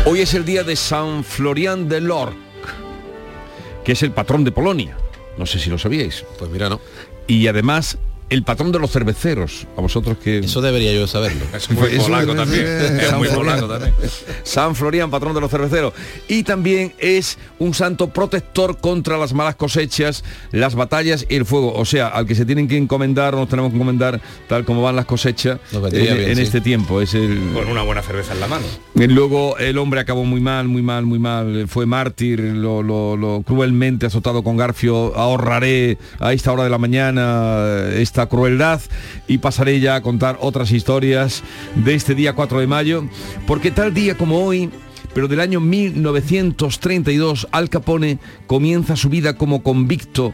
Hoy es el día de San Florian de Lorc, que es el patrón de Polonia. No sé si lo sabíais. Pues mira, no. Y además el patrón de los cerveceros. A vosotros que... Eso debería yo saberlo. Es muy Eso polaco debe también. Es San muy Florian. polaco también. San Florian, patrón de los cerveceros. Y también es un santo protector contra las malas cosechas, las batallas y el fuego. O sea, al que se tienen que encomendar, nos tenemos que encomendar tal como van las cosechas en, bien, en sí. este tiempo. Es el, Con una buena cerveza en la mano. y Luego el hombre acabó muy mal, muy mal, muy mal. Fue mártir, lo, lo- lo cruelmente azotado con Garfio. Ahorraré a esta hora de la mañana eh, esta crueldad y pasaré ya a contar otras historias de este día 4 de mayo. Porque tal día como hoy, pero del año 1932, Al Capone comienza su vida como convicto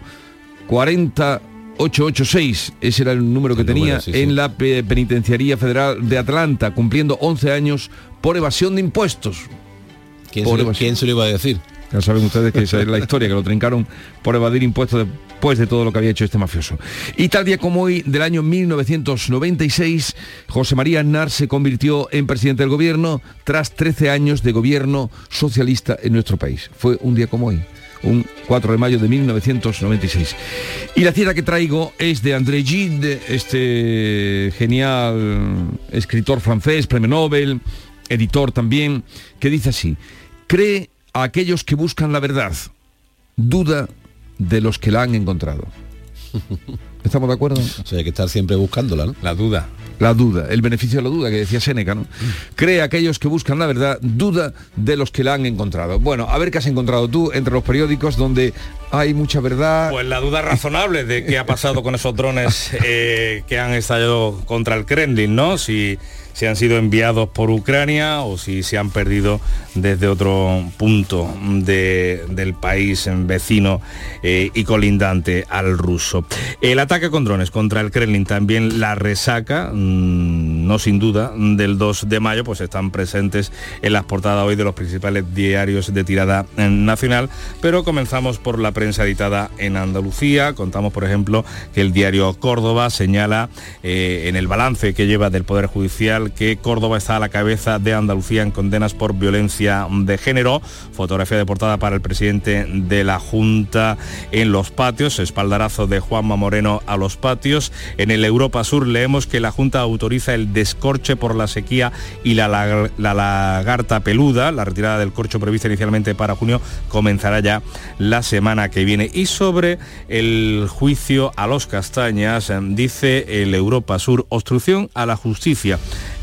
40886, ese era el número que tenía número, sí, sí. en la pe- Penitenciaría Federal de Atlanta, cumpliendo 11 años por evasión de impuestos. ¿Quién, Por se, lo- evasión. quién se lo iba a decir? Ya saben ustedes que esa es la historia, que lo trincaron por evadir impuestos de después de todo lo que había hecho este mafioso. Y tal día como hoy, del año 1996, José María Aznar se convirtió en presidente del gobierno tras 13 años de gobierno socialista en nuestro país. Fue un día como hoy un 4 de mayo de 1996. Y la cita que traigo es de André Gide, este genial escritor francés, premio Nobel, editor también, que dice así, cree a aquellos que buscan la verdad, duda de los que la han encontrado. ¿Estamos de acuerdo? O hay que estar siempre buscándola, ¿no? La duda. La duda, el beneficio de la duda que decía Séneca, ¿no? Cree aquellos que buscan la verdad, duda de los que la han encontrado. Bueno, a ver qué has encontrado tú entre los periódicos donde hay mucha verdad. Pues la duda razonable de qué ha pasado con esos drones eh, que han estallado contra el Kremlin, ¿no? Si si han sido enviados por Ucrania o si se han perdido desde otro punto del país vecino eh, y colindante al ruso. El ataque con drones contra el Kremlin también la resaca, mm, no sin duda, del 2 de mayo, pues están presentes en las portadas hoy de los principales diarios de tirada eh, nacional, pero comenzamos por la prensa editada en Andalucía. Contamos, por ejemplo, que el diario Córdoba señala eh, en el balance que lleva del Poder Judicial que Córdoba está a la cabeza de Andalucía en condenas por violencia de género. Fotografía de portada para el presidente de la Junta en los patios, espaldarazo de Juanma Moreno a los patios. En el Europa Sur leemos que la Junta autoriza el descorche por la sequía y la, lagarta peluda. La retirada del corcho prevista inicialmente para junio comenzará ya la semana que viene. Y sobre el juicio a los castañas, dice el Europa Sur, obstrucción a la justicia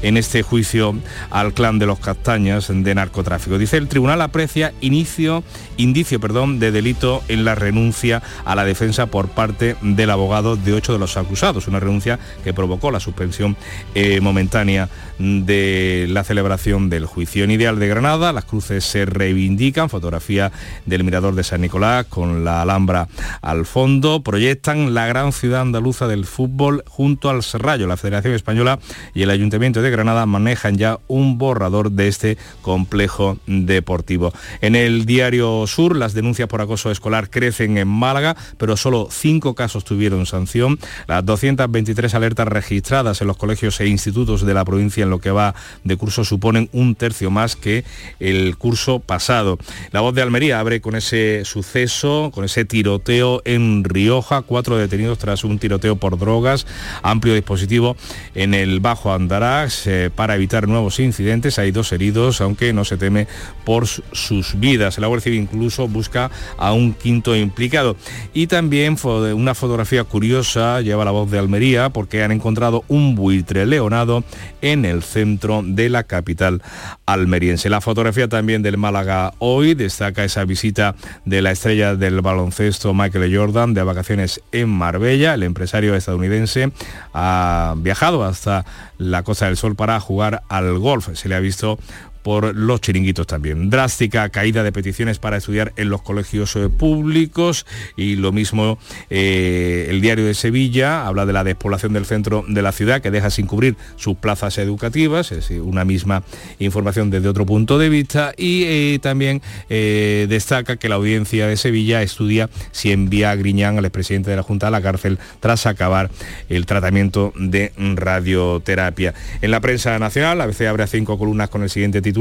en este juicio al clan de los Castañas de narcotráfico. Dice el tribunal aprecia inicio, indicio perdón, de delito en la renuncia a la defensa por parte del abogado de ocho de los acusados, una renuncia que provocó la suspensión eh, momentánea de la celebración del juicio. En Ideal de Granada, las cruces se reivindican, fotografía del Mirador de San Nicolás con la Alhambra al fondo, proyectan la gran ciudad andaluza del fútbol junto al Serrallo. La Federación Española y el Ayuntamiento de Granada manejan ya un borrador de este complejo deportivo. En el diario Sur, las denuncias por acoso escolar crecen en Málaga, pero solo cinco casos tuvieron sanción. Las 223 alertas registradas en los colegios e institutos de la provincia en lo que va de curso suponen un tercio más que el curso pasado. La voz de Almería abre con ese suceso, con ese tiroteo en Rioja, cuatro detenidos tras un tiroteo por drogas, amplio dispositivo en el Bajo Andarax eh, para evitar nuevos incidentes. Hay dos heridos, aunque no se teme por sus vidas. La Guardia incluso busca a un quinto implicado. Y también una fotografía curiosa lleva la voz de Almería porque han encontrado un buitre leonado en el centro de la capital almeriense. La fotografía también del Málaga hoy destaca esa visita de la estrella del baloncesto Michael Jordan de vacaciones en Marbella. El empresario estadounidense ha viajado hasta la Costa del Sol para jugar al golf. Se le ha visto por los chiringuitos también. Drástica caída de peticiones para estudiar en los colegios eh, públicos y lo mismo eh, el diario de Sevilla habla de la despoblación del centro de la ciudad que deja sin cubrir sus plazas educativas, es una misma información desde otro punto de vista y eh, también destaca que la audiencia de Sevilla estudia si envía a Griñán, al expresidente de la Junta, a la cárcel tras acabar el tratamiento de radioterapia. En la prensa nacional, a veces abre cinco columnas con el siguiente título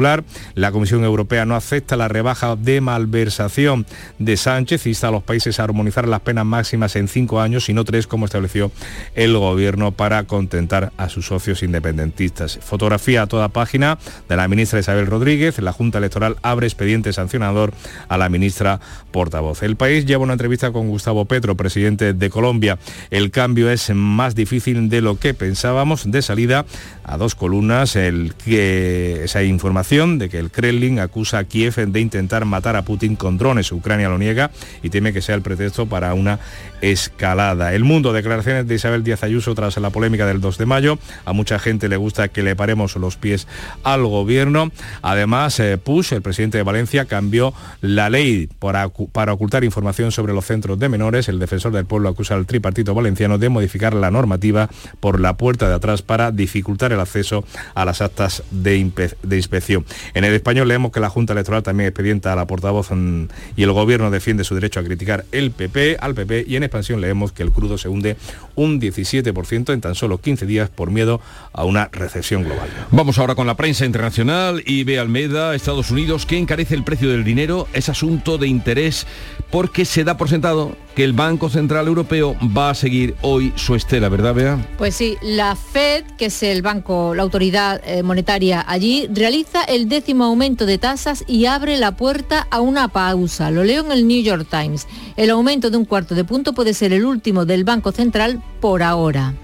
la Comisión Europea no acepta la rebaja de malversación de Sánchez, insta a los países a armonizar las penas máximas en cinco años y no tres como estableció el gobierno para contentar a sus socios independentistas. Fotografía a toda página de la ministra Isabel Rodríguez. La Junta Electoral abre expediente sancionador a la ministra portavoz. El país lleva una entrevista con Gustavo Petro, presidente de Colombia. El cambio es más difícil de lo que pensábamos. De salida a dos columnas, el que esa información de que el Kremlin acusa a Kiev de intentar matar a Putin con drones. Ucrania lo niega y teme que sea el pretexto para una escalada. El mundo, declaraciones de Isabel Díaz Ayuso tras la polémica del 2 de mayo. A mucha gente le gusta que le paremos los pies al gobierno. Además, eh, Push, el presidente de Valencia, cambió la ley para, para ocultar información sobre los centros de menores. El defensor del pueblo acusa al tripartito valenciano de modificar la normativa por la puerta de atrás para dificultar el acceso a las actas de, de inspección En el español leemos que la Junta Electoral también expedienta a la portavoz mm, y el gobierno defiende su derecho a criticar el PP, al PP y en expansión leemos que el crudo se hunde un 17% en tan solo 15 días por miedo a una recesión global. Vamos ahora con la prensa internacional. Ve Almeida, Estados Unidos, que encarece el precio del dinero, es asunto de interés porque se da por sentado que el Banco Central Europeo va a seguir hoy su estela, ¿verdad, Bea? Pues sí, la Fed, que es el banco, la autoridad eh, monetaria allí, realiza el décimo aumento de tasas y abre la puerta a una pausa. Lo leo en el New York Times. El aumento de un cuarto de punto puede ser el último del Banco Central por ahora.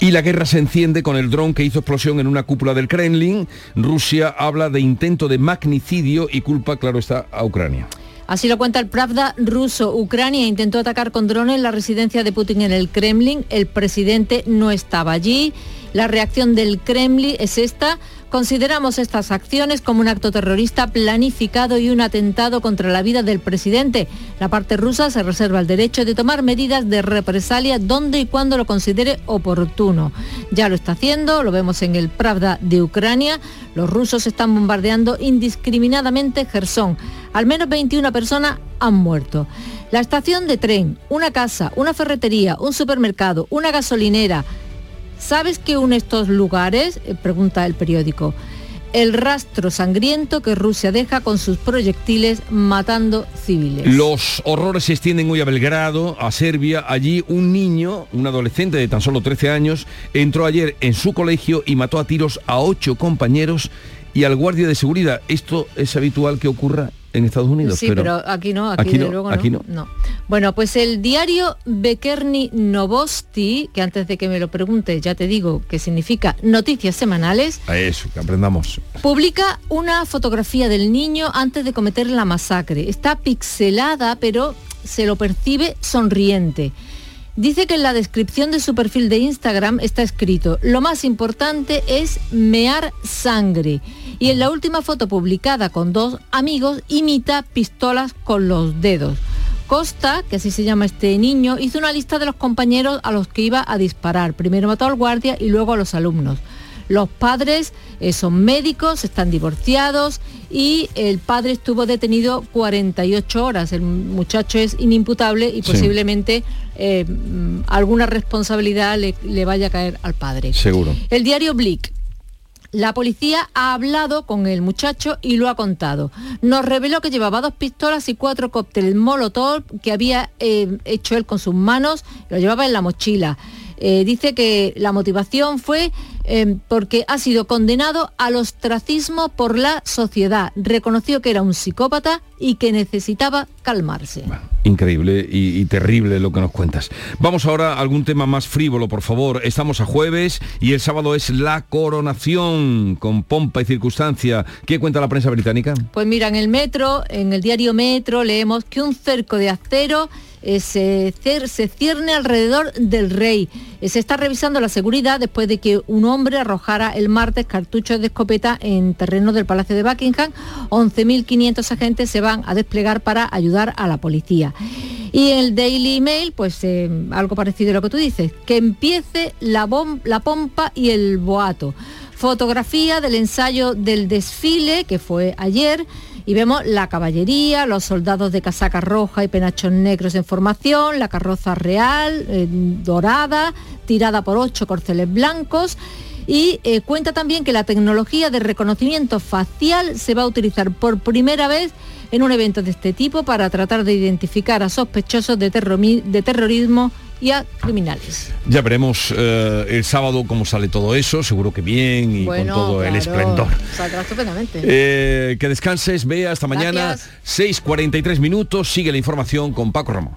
Y la guerra se enciende con el dron que hizo explosión en una cúpula del Kremlin. Rusia habla de intento de magnicidio y culpa, claro está, a Ucrania. Así lo cuenta el Pravda ruso. Ucrania intentó atacar con drones la residencia de Putin en el Kremlin. El presidente no estaba allí. La reacción del Kremlin es esta. Consideramos estas acciones como un acto terrorista planificado y un atentado contra la vida del presidente. La parte rusa se reserva el derecho de tomar medidas de represalia donde y cuando lo considere oportuno. Ya lo está haciendo, lo vemos en el Pravda de Ucrania. Los rusos están bombardeando indiscriminadamente Gerson. Al menos 21 personas han muerto. La estación de tren, una casa, una ferretería, un supermercado, una gasolinera, ¿Sabes qué une estos lugares? Eh, pregunta el periódico. El rastro sangriento que Rusia deja con sus proyectiles matando civiles. Los horrores se extienden hoy a Belgrado, a Serbia. Allí un niño, un adolescente de tan solo 13 años, entró ayer en su colegio y mató a tiros a ocho compañeros y al guardia de seguridad. Esto es habitual que ocurra en Estados Unidos. Sí, pero, aquí no, aquí, luego no, Bueno, pues el diario Bekerni Novosti, que antes de que me lo pregunte ya te digo que significa noticias semanales. A eso, que aprendamos. Publica una fotografía del niño antes de cometer la masacre. Está pixelada, pero se lo percibe sonriente. Dice que en la descripción de su perfil de Instagram está escrito, lo más importante es mear sangre. Y en la última foto publicada con dos amigos imita pistolas con los dedos. Costa, que así se llama este niño, hizo una lista de los compañeros a los que iba a disparar. Primero mató al guardia y luego a los alumnos. Los padres eh, son médicos, están divorciados y el padre estuvo detenido 48 horas. El muchacho es inimputable y posiblemente eh, mm, alguna responsabilidad le, le, vaya a caer al padre. Seguro. El diario Blick. La policía ha hablado con el muchacho y lo ha contado. Nos reveló que llevaba dos pistolas y cuatro cócteles Molotov que había eh, hecho él con sus manos, lo llevaba en la mochila. Eh, dice que la motivación fue eh, porque ha sido condenado al ostracismo por la sociedad. Reconoció que era un psicópata y que necesitaba calmarse. increíble y, terrible lo que nos cuentas. Vamos ahora a algún tema más frívolo, por favor. Estamos a jueves y el sábado es la coronación con pompa y circunstancia. ¿Qué cuenta la prensa británica? Pues mira, en el metro, en el diario Metro, leemos que un cerco de acero eh, se, cierne alrededor del rey. Eh, se está revisando la seguridad después de que un hombre arrojara el martes cartuchos de escopeta en terreno del Palacio de Buckingham. 11.500 agentes se van a desplegar para ayudar a la policía. Y el Daily Mail, pues eh, algo parecido a lo que tú dices, que empiece la, la pompa y el boato. Fotografía del ensayo del desfile que fue ayer y vemos la caballería, los soldados de casaca roja y penachos negros en formación, la carroza real, eh, dorada, tirada por ocho corceles blancos. Y eh, cuenta también que la tecnología de reconocimiento facial se va a utilizar por primera vez en un evento de este tipo para tratar de identificar a sospechosos de, de terrorismo y a criminales. Ya veremos eh, el sábado cómo sale todo eso, seguro que bien y con todo el esplendor. Saldrá estupendamente. Eh, que descanses, vea, hasta mañana, 6.43 minutos, sigue la información con Paco Ramón.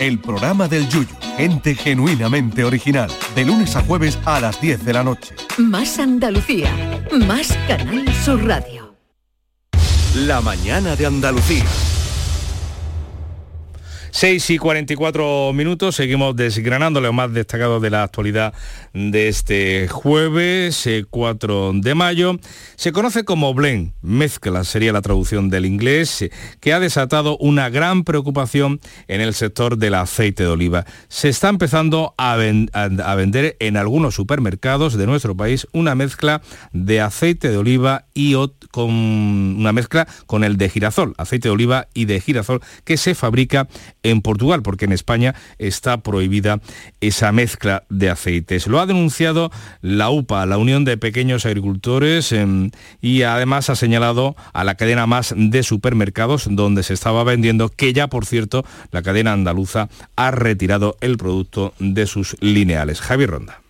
El programa del Yuyu, gente genuinamente original, de lunes a jueves a las 10 de la noche. Más Andalucía, más Canal Sur Radio. La mañana de Andalucía. 6 y 44 minutos, seguimos desgranando lo más destacado de la actualidad de este jueves 4 eh, de mayo. Se conoce como blend, mezcla sería la traducción del inglés, eh, que ha desatado una gran preocupación en el sector del aceite de oliva. Se está empezando a, a vender en algunos supermercados de nuestro país una mezcla de aceite de oliva y con una mezcla con el de girasol, aceite de oliva y de girasol que se fabrica en Portugal, porque en España está prohibida esa mezcla de aceites. Lo ha denunciado la UPA, la Unión de Pequeños Agricultores, em, y además ha señalado a la cadena más de supermercados donde se estaba vendiendo, que ya por cierto la cadena andaluza ha retirado el producto de sus lineales. Javier Ronda.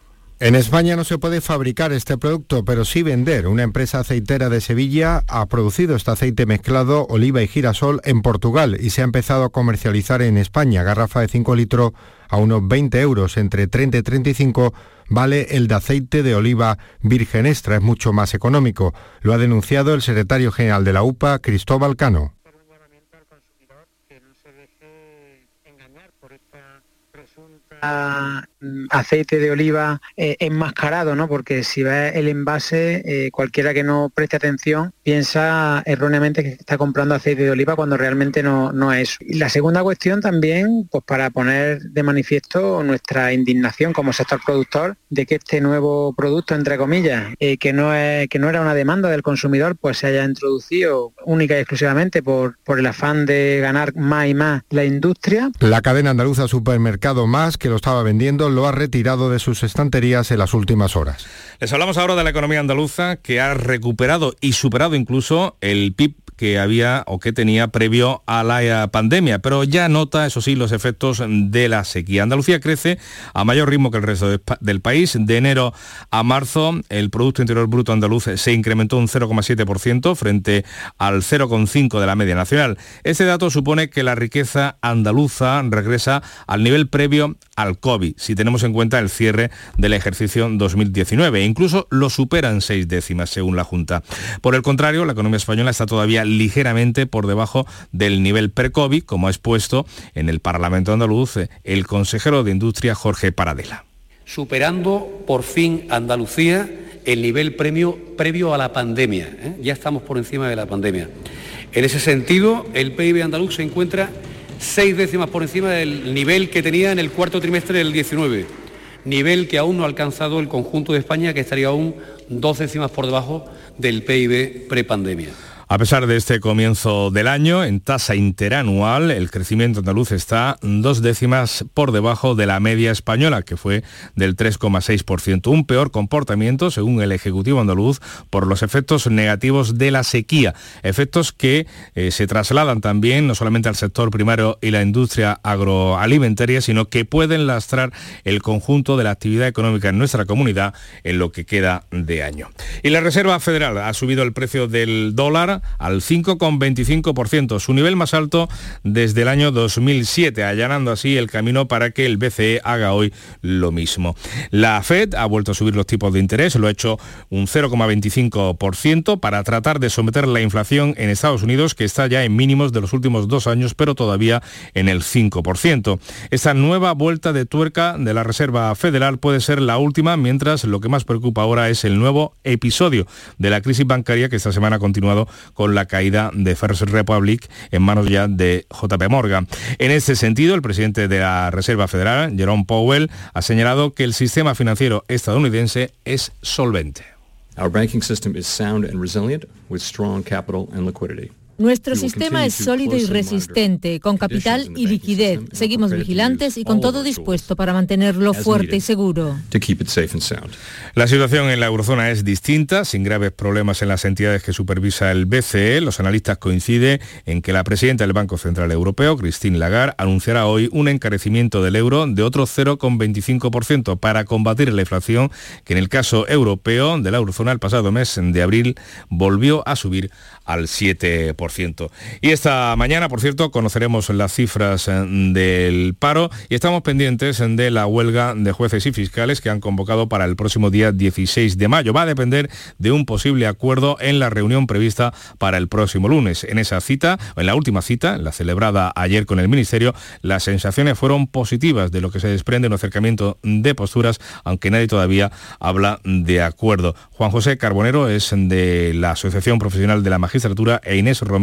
En España no se puede fabricar este producto, pero sí vender. Una empresa aceitera de Sevilla ha producido este aceite mezclado oliva y girasol en Portugal y se ha empezado a comercializar en España. Garrafa de 5 litros a unos 20 euros, entre 30 y 35 vale el de aceite de oliva virgen extra, es mucho más económico. Lo ha denunciado el secretario general de la UPA, Cristóbal Cano. Aceite de oliva eh, enmascarado, ¿no? Porque si ves el envase, eh, cualquiera que no preste atención piensa erróneamente que está comprando aceite de oliva cuando realmente no, no es. Y la segunda cuestión también, pues para poner de manifiesto nuestra indignación como sector productor de que este nuevo producto, entre comillas, eh, que, no es, que no era una demanda del consumidor, pues se haya introducido única y exclusivamente por, por el afán de ganar más y más la industria. La cadena andaluza Supermercado Más, que lo estaba vendiendo, lo ha retirado de sus estanterías en las últimas horas. Les hablamos ahora de la economía andaluza que ha recuperado y superado incluso el PIB que había o que tenía previo a la eh, pandemia, pero ya nota, eso sí, los efectos de la sequía. Andalucía crece a mayor ritmo que el resto del país. De enero a marzo, el Producto Interior Bruto andaluz se incrementó un 0,7% frente al 0,5% de la media nacional. Este dato supone que la riqueza andaluza regresa al nivel previo al COVID, si tenemos en cuenta el cierre del ejercicio 2019. E incluso lo superan seis décimas, según la Junta. Por el contrario, la economía española está todavía ligeramente por debajo del nivel pre-COVID, como ha expuesto en el Parlamento andaluz el consejero de Industria Jorge Paradela. Superando por fin Andalucía el nivel premio, previo a la pandemia. ¿eh? Ya estamos por encima de la pandemia. En ese sentido, el PIB andaluz se encuentra seis décimas por encima del nivel que tenía en el cuarto trimestre del 19, nivel que aún no ha alcanzado el conjunto de España, que estaría aún dos décimas por debajo del PIB prepandemia. A pesar de este comienzo del año, en tasa interanual, el crecimiento andaluz está dos décimas por debajo de la media española, que fue del 3,6%. Un peor comportamiento, según el Ejecutivo andaluz, por los efectos negativos de la sequía. Efectos que eh, se trasladan también no solamente al sector primario y la industria agroalimentaria, sino que pueden lastrar el conjunto de la actividad económica en nuestra comunidad en lo que queda de año. Y la Reserva Federal ha subido el precio del dólar al 5,25%, su nivel más alto desde el año 2007, allanando así el camino para que el BCE haga hoy lo mismo. La Fed ha vuelto a subir los tipos de interés, lo ha hecho un 0,25% para tratar de someter la inflación en Estados Unidos, que está ya en mínimos de los últimos dos años, pero todavía en el 5%. Esta nueva vuelta de tuerca de la Reserva Federal puede ser la última, mientras lo que más preocupa ahora es el nuevo episodio de la crisis bancaria que esta semana ha continuado con la caída de First Republic en manos ya de JP Morgan. En ese sentido, el presidente de la Reserva Federal, Jerome Powell, ha señalado que el sistema financiero estadounidense es solvente. Our banking system is sound and resilient with strong capital and liquidity. Nuestro sistema es sólido y resistente, con capital y liquidez. Seguimos vigilantes y con todo dispuesto para mantenerlo fuerte y seguro. La situación en la eurozona es distinta, sin graves problemas en las entidades que supervisa el BCE. Los analistas coinciden en que la presidenta del Banco Central Europeo, Christine Lagarde, anunciará hoy un encarecimiento del euro de otro 0,25% para combatir la inflación que en el caso europeo de la eurozona el pasado mes de abril volvió a subir al 7%. Y esta mañana, por cierto, conoceremos las cifras eh, del paro y estamos pendientes de la huelga de jueces y fiscales que han convocado para el próximo día 16 de mayo. Va a depender de un posible acuerdo en la reunión prevista para el próximo lunes. En esa cita, en la última cita, la celebrada ayer con el Ministerio, las sensaciones fueron positivas de lo que se desprende un acercamiento de posturas, aunque nadie todavía habla de acuerdo. Juan José Carbonero es de la Asociación Profesional de la Magistratura e Inés Romero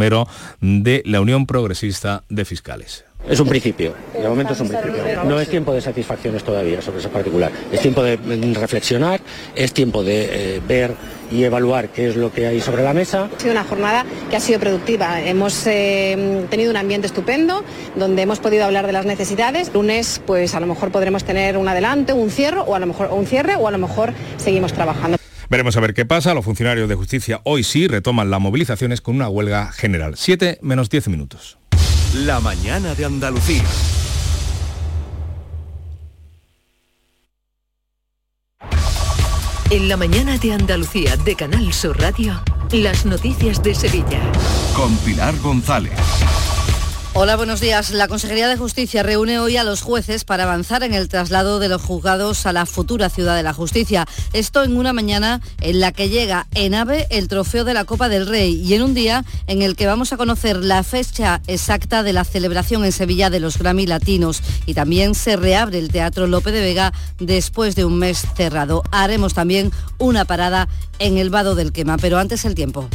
de la Unión Progresista de Fiscales. Es un principio, de momento es un principio. No es tiempo de satisfacciones todavía sobre ese particular. Es tiempo de reflexionar, es tiempo de eh, ver y evaluar qué es lo que hay sobre la mesa. Ha sido una jornada que ha sido productiva. Hemos eh, tenido un ambiente estupendo donde hemos podido hablar de las necesidades. Lunes, pues a lo mejor podremos tener un adelante, un cierre o a lo mejor un cierre o a lo mejor seguimos trabajando. Veremos a ver qué pasa. Los funcionarios de justicia hoy sí retoman las movilizaciones con una huelga general. 7 menos 10 minutos. La mañana de Andalucía. En la mañana de Andalucía de Canal Sur Radio, las noticias de Sevilla. Con Pilar González. Hola, buenos días. La Consejería de Justicia reúne hoy a los jueces para avanzar en el traslado de los juzgados a la futura ciudad de la justicia. Esto en una mañana en la que llega en AVE el trofeo de la Copa del Rey y en un día en el que vamos a conocer la fecha exacta de la celebración en Sevilla de los Grammy Latinos y también se reabre el Teatro Lope de Vega después de un mes cerrado. Haremos también una parada en el Vado del Quema, pero antes el tiempo.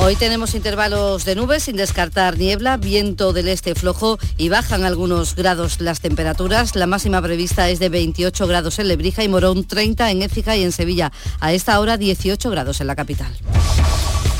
Hoy tenemos intervalos de nubes sin descartar niebla, viento del este flojo y bajan algunos grados las temperaturas. La máxima prevista es de 28 grados en Lebrija y Morón, 30 en Écija y en Sevilla. A esta hora 18 grados en la capital.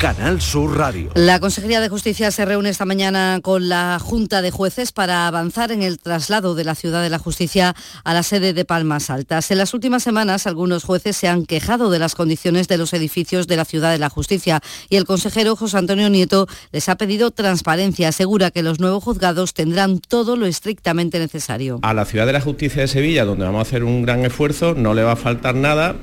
Canal Sur Radio. La Consejería de Justicia se reúne esta mañana con la Junta de Jueces para avanzar en el traslado de la Ciudad de la Justicia a la sede de Palmas Altas. En las últimas semanas, algunos jueces se han quejado de las condiciones de los edificios de la Ciudad de la Justicia y el consejero José Antonio Nieto les ha pedido transparencia. Asegura que los nuevos juzgados tendrán todo lo estrictamente necesario. A la Ciudad de la Justicia de Sevilla, donde vamos a hacer un gran esfuerzo, no le va a faltar nada,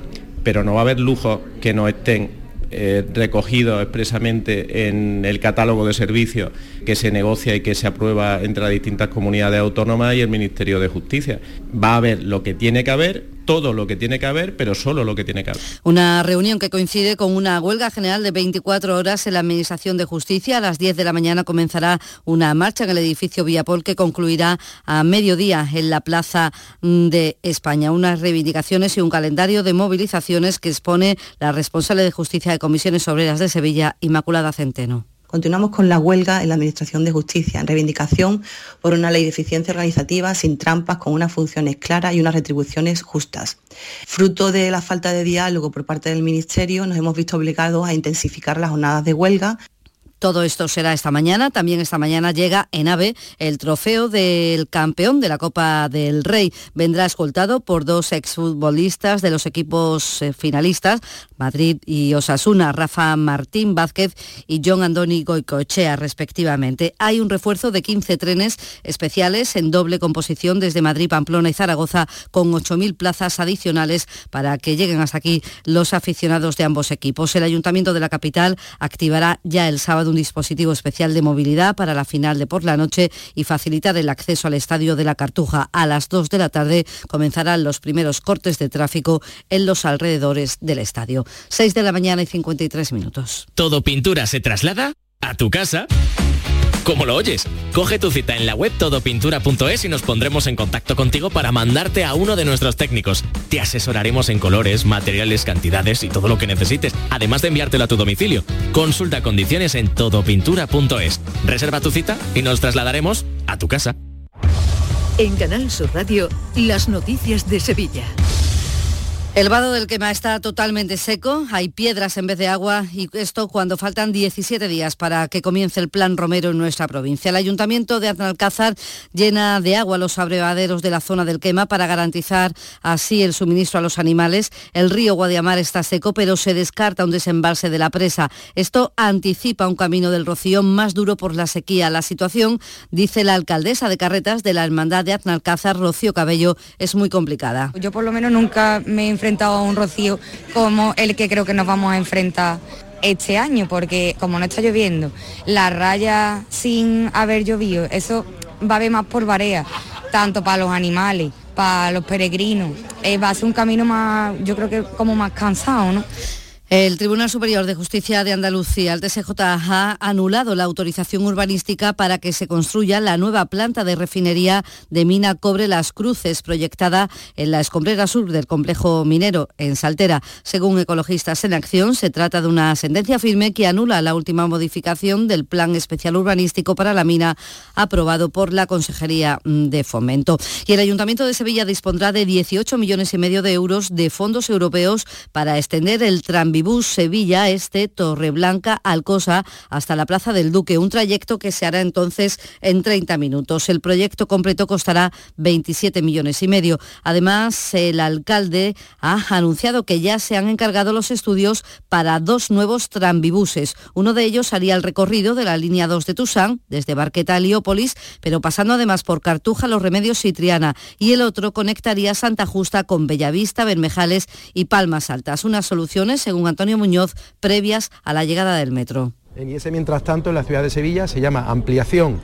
pero no va a haber lujos que no estén eh, recogido expresamente en el catálogo de servicios que se negocia y que se aprueba entre las distintas comunidades autónomas y el Ministerio de Justicia. Va a haber lo que tiene que haber todo lo que tiene que haber, pero solo lo que tiene que haber. Una reunión que coincide con una huelga general de 24 horas en la Administración de Justicia. A las 10 de la mañana comenzará una marcha en el edificio Villapol que concluirá a mediodía en la Plaza de España. Unas reivindicaciones y un calendario de movilizaciones que expone la responsable de Justicia de Comisiones Obreras de Sevilla, Inmaculada Centeno. Continuamos con la huelga en la Administración de Justicia, en reivindicación por una ley de eficiencia organizativa sin trampas, con unas funciones claras y unas retribuciones justas. Fruto de la falta de diálogo por parte del Ministerio, nos hemos visto obligados a intensificar las jornadas de huelga todo esto será esta mañana. También esta mañana llega en AVE el trofeo del campeón de la Copa del Rey. Vendrá escoltado por dos exfutbolistas de los equipos eh, finalistas, Madrid y Osasuna, Rafa Martín Vázquez y John Andoni Goicoechea, respectivamente. Hay un refuerzo de 15 trenes especiales en doble composición desde Madrid, Pamplona y Zaragoza, con 8.000 plazas adicionales para que lleguen hasta aquí los aficionados de ambos equipos. El Ayuntamiento de la capital activará ya el sábado un dispositivo especial de movilidad para la final de por la noche y facilitar el acceso al estadio de la Cartuja. A las 2 de la tarde comenzarán los primeros cortes de tráfico en los alrededores del estadio. 6 de la mañana y 53 minutos. ¿Todo pintura se traslada? ¿A tu casa? ¿Cómo lo oyes? Coge tu cita en la web todopintura.es y nos pondremos en contacto contigo para mandarte a uno de nuestros técnicos. Te asesoraremos en colores, materiales, cantidades y todo lo que necesites, además de enviártelo a tu domicilio. Consulta condiciones en todopintura.es. Reserva tu cita y nos trasladaremos a tu casa. En Canal Sur Radio, las noticias de Sevilla. El vado del quema está totalmente seco, hay piedras en vez de agua y esto cuando faltan 17 días para que comience el plan Romero en nuestra provincia. El ayuntamiento de Aznalcázar llena de agua los abrevaderos de la zona del quema para garantizar así el suministro a los animales. El río Guadiamar está seco, pero se descarta un desembalse de la presa. Esto anticipa un camino del Rocío más duro por la sequía. La situación, dice la alcaldesa de Carretas de la Hermandad de Aznalcázar, Rocío Cabello, es muy complicada. Yo por lo menos nunca me he enfrentado a un rocío como el que creo que nos vamos a enfrentar este año, porque como no está lloviendo, la raya sin haber llovido, eso va a haber más por barea, tanto para los animales, para los peregrinos. Eh, va a ser un camino más, yo creo que como más cansado, ¿no? El Tribunal Superior de Justicia de Andalucía, el TSJ, ha anulado la autorización urbanística para que se construya la nueva planta de refinería de mina Cobre Las Cruces, proyectada en la escombrera sur del complejo minero en Saltera. Según Ecologistas en Acción, se trata de una sentencia firme que anula la última modificación del Plan Especial Urbanístico para la mina aprobado por la Consejería de Fomento. Y el Ayuntamiento de Sevilla dispondrá de 18 millones y medio de euros de fondos europeos para extender el tranvía Bus Sevilla Este, Torreblanca, Alcosa, hasta la Plaza del Duque, un trayecto que se hará entonces en 30 minutos. El proyecto completo costará 27 millones y medio. Además, el alcalde ha anunciado que ya se han encargado los estudios para dos nuevos tranvibuses. Uno de ellos haría el recorrido de la línea 2 de Tusán, desde Barqueta a Liópolis, pero pasando además por Cartuja, Los Remedios y Triana, y el otro conectaría Santa Justa con Bellavista, Bermejales y Palmas Altas. Unas soluciones, según Antonio Muñoz previas a la llegada del metro. En ese mientras tanto en la ciudad de Sevilla se llama ampliación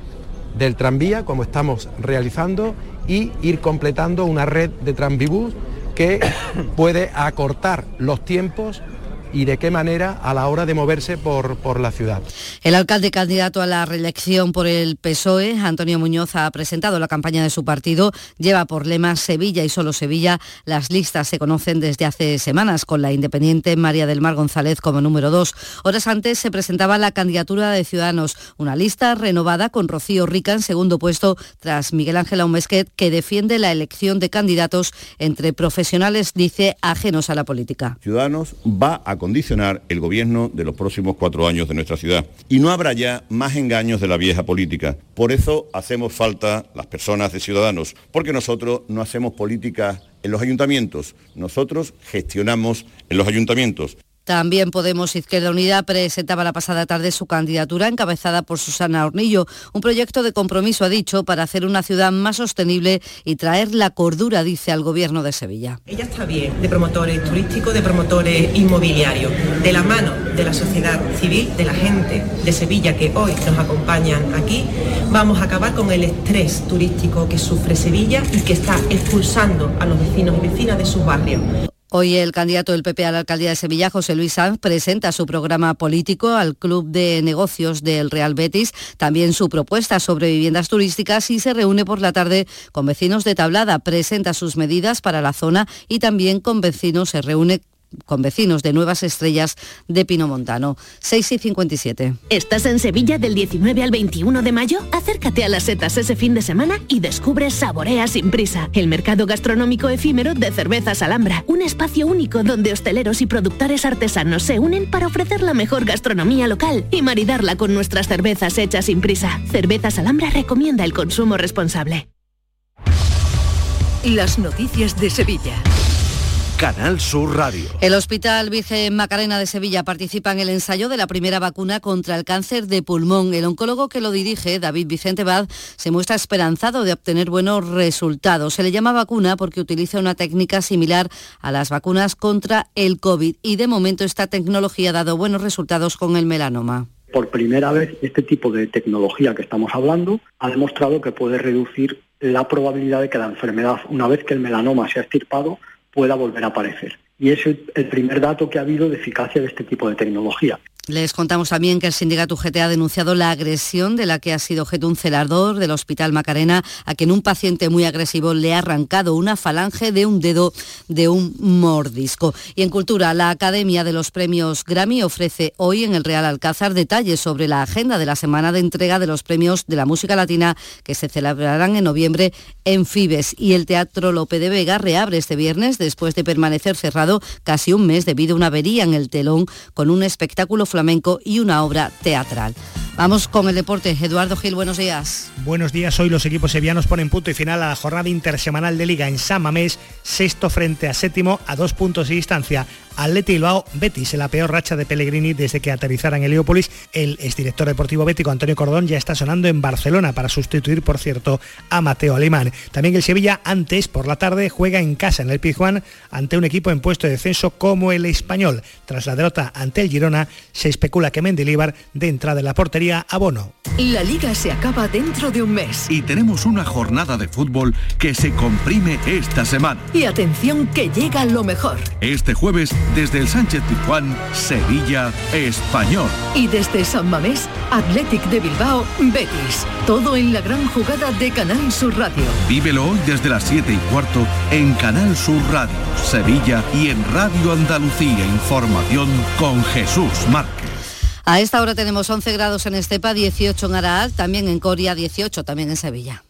del tranvía, como estamos realizando, y ir completando una red de tranvibús que puede acortar los tiempos y de qué manera a la hora de moverse por, por la ciudad. El alcalde candidato a la reelección por el PSOE, Antonio Muñoz, ha presentado la campaña de su partido. Lleva por lema Sevilla y solo Sevilla. Las listas se conocen desde hace semanas, con la independiente María del Mar González como número dos. Horas antes se presentaba la candidatura de Ciudadanos, una lista renovada con Rocío Rica en segundo puesto tras Miguel Ángel Aumesquet, que defiende la elección de candidatos entre profesionales, dice, ajenos a la política. Ciudadanos va a condicionar el gobierno de los próximos cuatro años de nuestra ciudad. Y no habrá ya más engaños de la vieja política. Por eso hacemos falta las personas de Ciudadanos, porque nosotros no hacemos política en los ayuntamientos, nosotros gestionamos en los ayuntamientos. También Podemos Izquierda Unida presentaba la pasada tarde su candidatura encabezada por Susana Hornillo, un proyecto de compromiso, ha dicho, para hacer una ciudad más sostenible y traer la cordura, dice, al gobierno de Sevilla. Ella está bien de promotores turísticos, de promotores inmobiliarios, de la mano de la sociedad civil, de la gente de Sevilla que hoy nos acompañan aquí, vamos a acabar con el estrés turístico que sufre Sevilla y que está expulsando a los vecinos y vecinas de sus barrios. Hoy el candidato del PP a la alcaldía de Sevilla, José Luis Sanz, presenta su programa político al Club de Negocios del Real Betis, también su propuesta sobre viviendas turísticas y se reúne por la tarde con vecinos de Tablada, presenta sus medidas para la zona y también con vecinos. Se reúne con vecinos de Nuevas Estrellas de Pino Montano. 6 y 57. ¿Estás en Sevilla del 19 al 21 de mayo? Acércate a las setas ese fin de semana y descubre Saborea sin prisa, el mercado gastronómico efímero de cervezas Alhambra, un espacio único donde hosteleros y productores artesanos se unen para ofrecer la mejor gastronomía local y maridarla con nuestras cervezas hechas sin prisa. Cervezas Alhambra recomienda el consumo responsable. Las noticias de Sevilla. Canal Sur Radio. El Hospital Virgen Macarena de Sevilla participa en el ensayo de la primera vacuna contra el cáncer de pulmón. El oncólogo que lo dirige, David Vicente Bad, se muestra esperanzado de obtener buenos resultados. Se le llama vacuna porque utiliza una técnica similar a las vacunas contra el COVID y de momento esta tecnología ha dado buenos resultados con el melanoma por primera vez este tipo de tecnología que estamos hablando ha demostrado que puede reducir la probabilidad de que la enfermedad, una vez que el melanoma se ha extirpado, pueda volver a aparecer. Y es el, primer dato que ha habido de eficacia de este tipo de tecnología. Les contamos también que el sindicato UGT ha denunciado la agresión de la que ha sido objeto un celador del Hospital Macarena, a quien un paciente muy agresivo le ha arrancado una falange de un dedo de un mordisco. Y en cultura, la Academia de los Premios Grammy ofrece hoy en el Real Alcázar detalles sobre la agenda de la semana de entrega de los premios de la música latina que se celebrarán en noviembre en Fibes. Y el Teatro Lope de Vega reabre este viernes después de permanecer cerrado casi un mes debido a una avería en el telón con un espectáculo flamenco y una obra teatral. Vamos con el deporte. Eduardo Gil, buenos días. Buenos días. Hoy los equipos sevillanos ponen punto y final a la jornada intersemanal de Liga en San Mamés, sexto frente a séptimo a dos puntos de distancia. Atleti Bilbao, Betis, en la peor racha de Pellegrini desde que aterrizara en Heliópolis. El exdirector deportivo bético Antonio Cordón ya está sonando en Barcelona para sustituir, por cierto, a Mateo Alemán. También el Sevilla, antes, por la tarde, juega en casa en el Pizjuán ante un equipo en puesto de descenso como el Español. Tras la derrota ante el Girona, se especula que Mendilibar de entrada en la portería a Bono. La liga se acaba dentro de un mes. Y tenemos una jornada de fútbol que se comprime esta semana. Y atención que llega lo mejor. Este jueves desde el Sánchez Pizjuán, Sevilla, Español. Y desde San Mamés, Athletic de Bilbao, Betis. Todo en la gran jugada de Canal Sur Radio. Vívelo hoy desde las 7 y cuarto en Canal Sur Radio, Sevilla y en Radio Andalucía Información con Jesús Márquez. A esta hora tenemos 11 grados en Estepa, 18 en Araal, también en Coria, 18 también en Sevilla.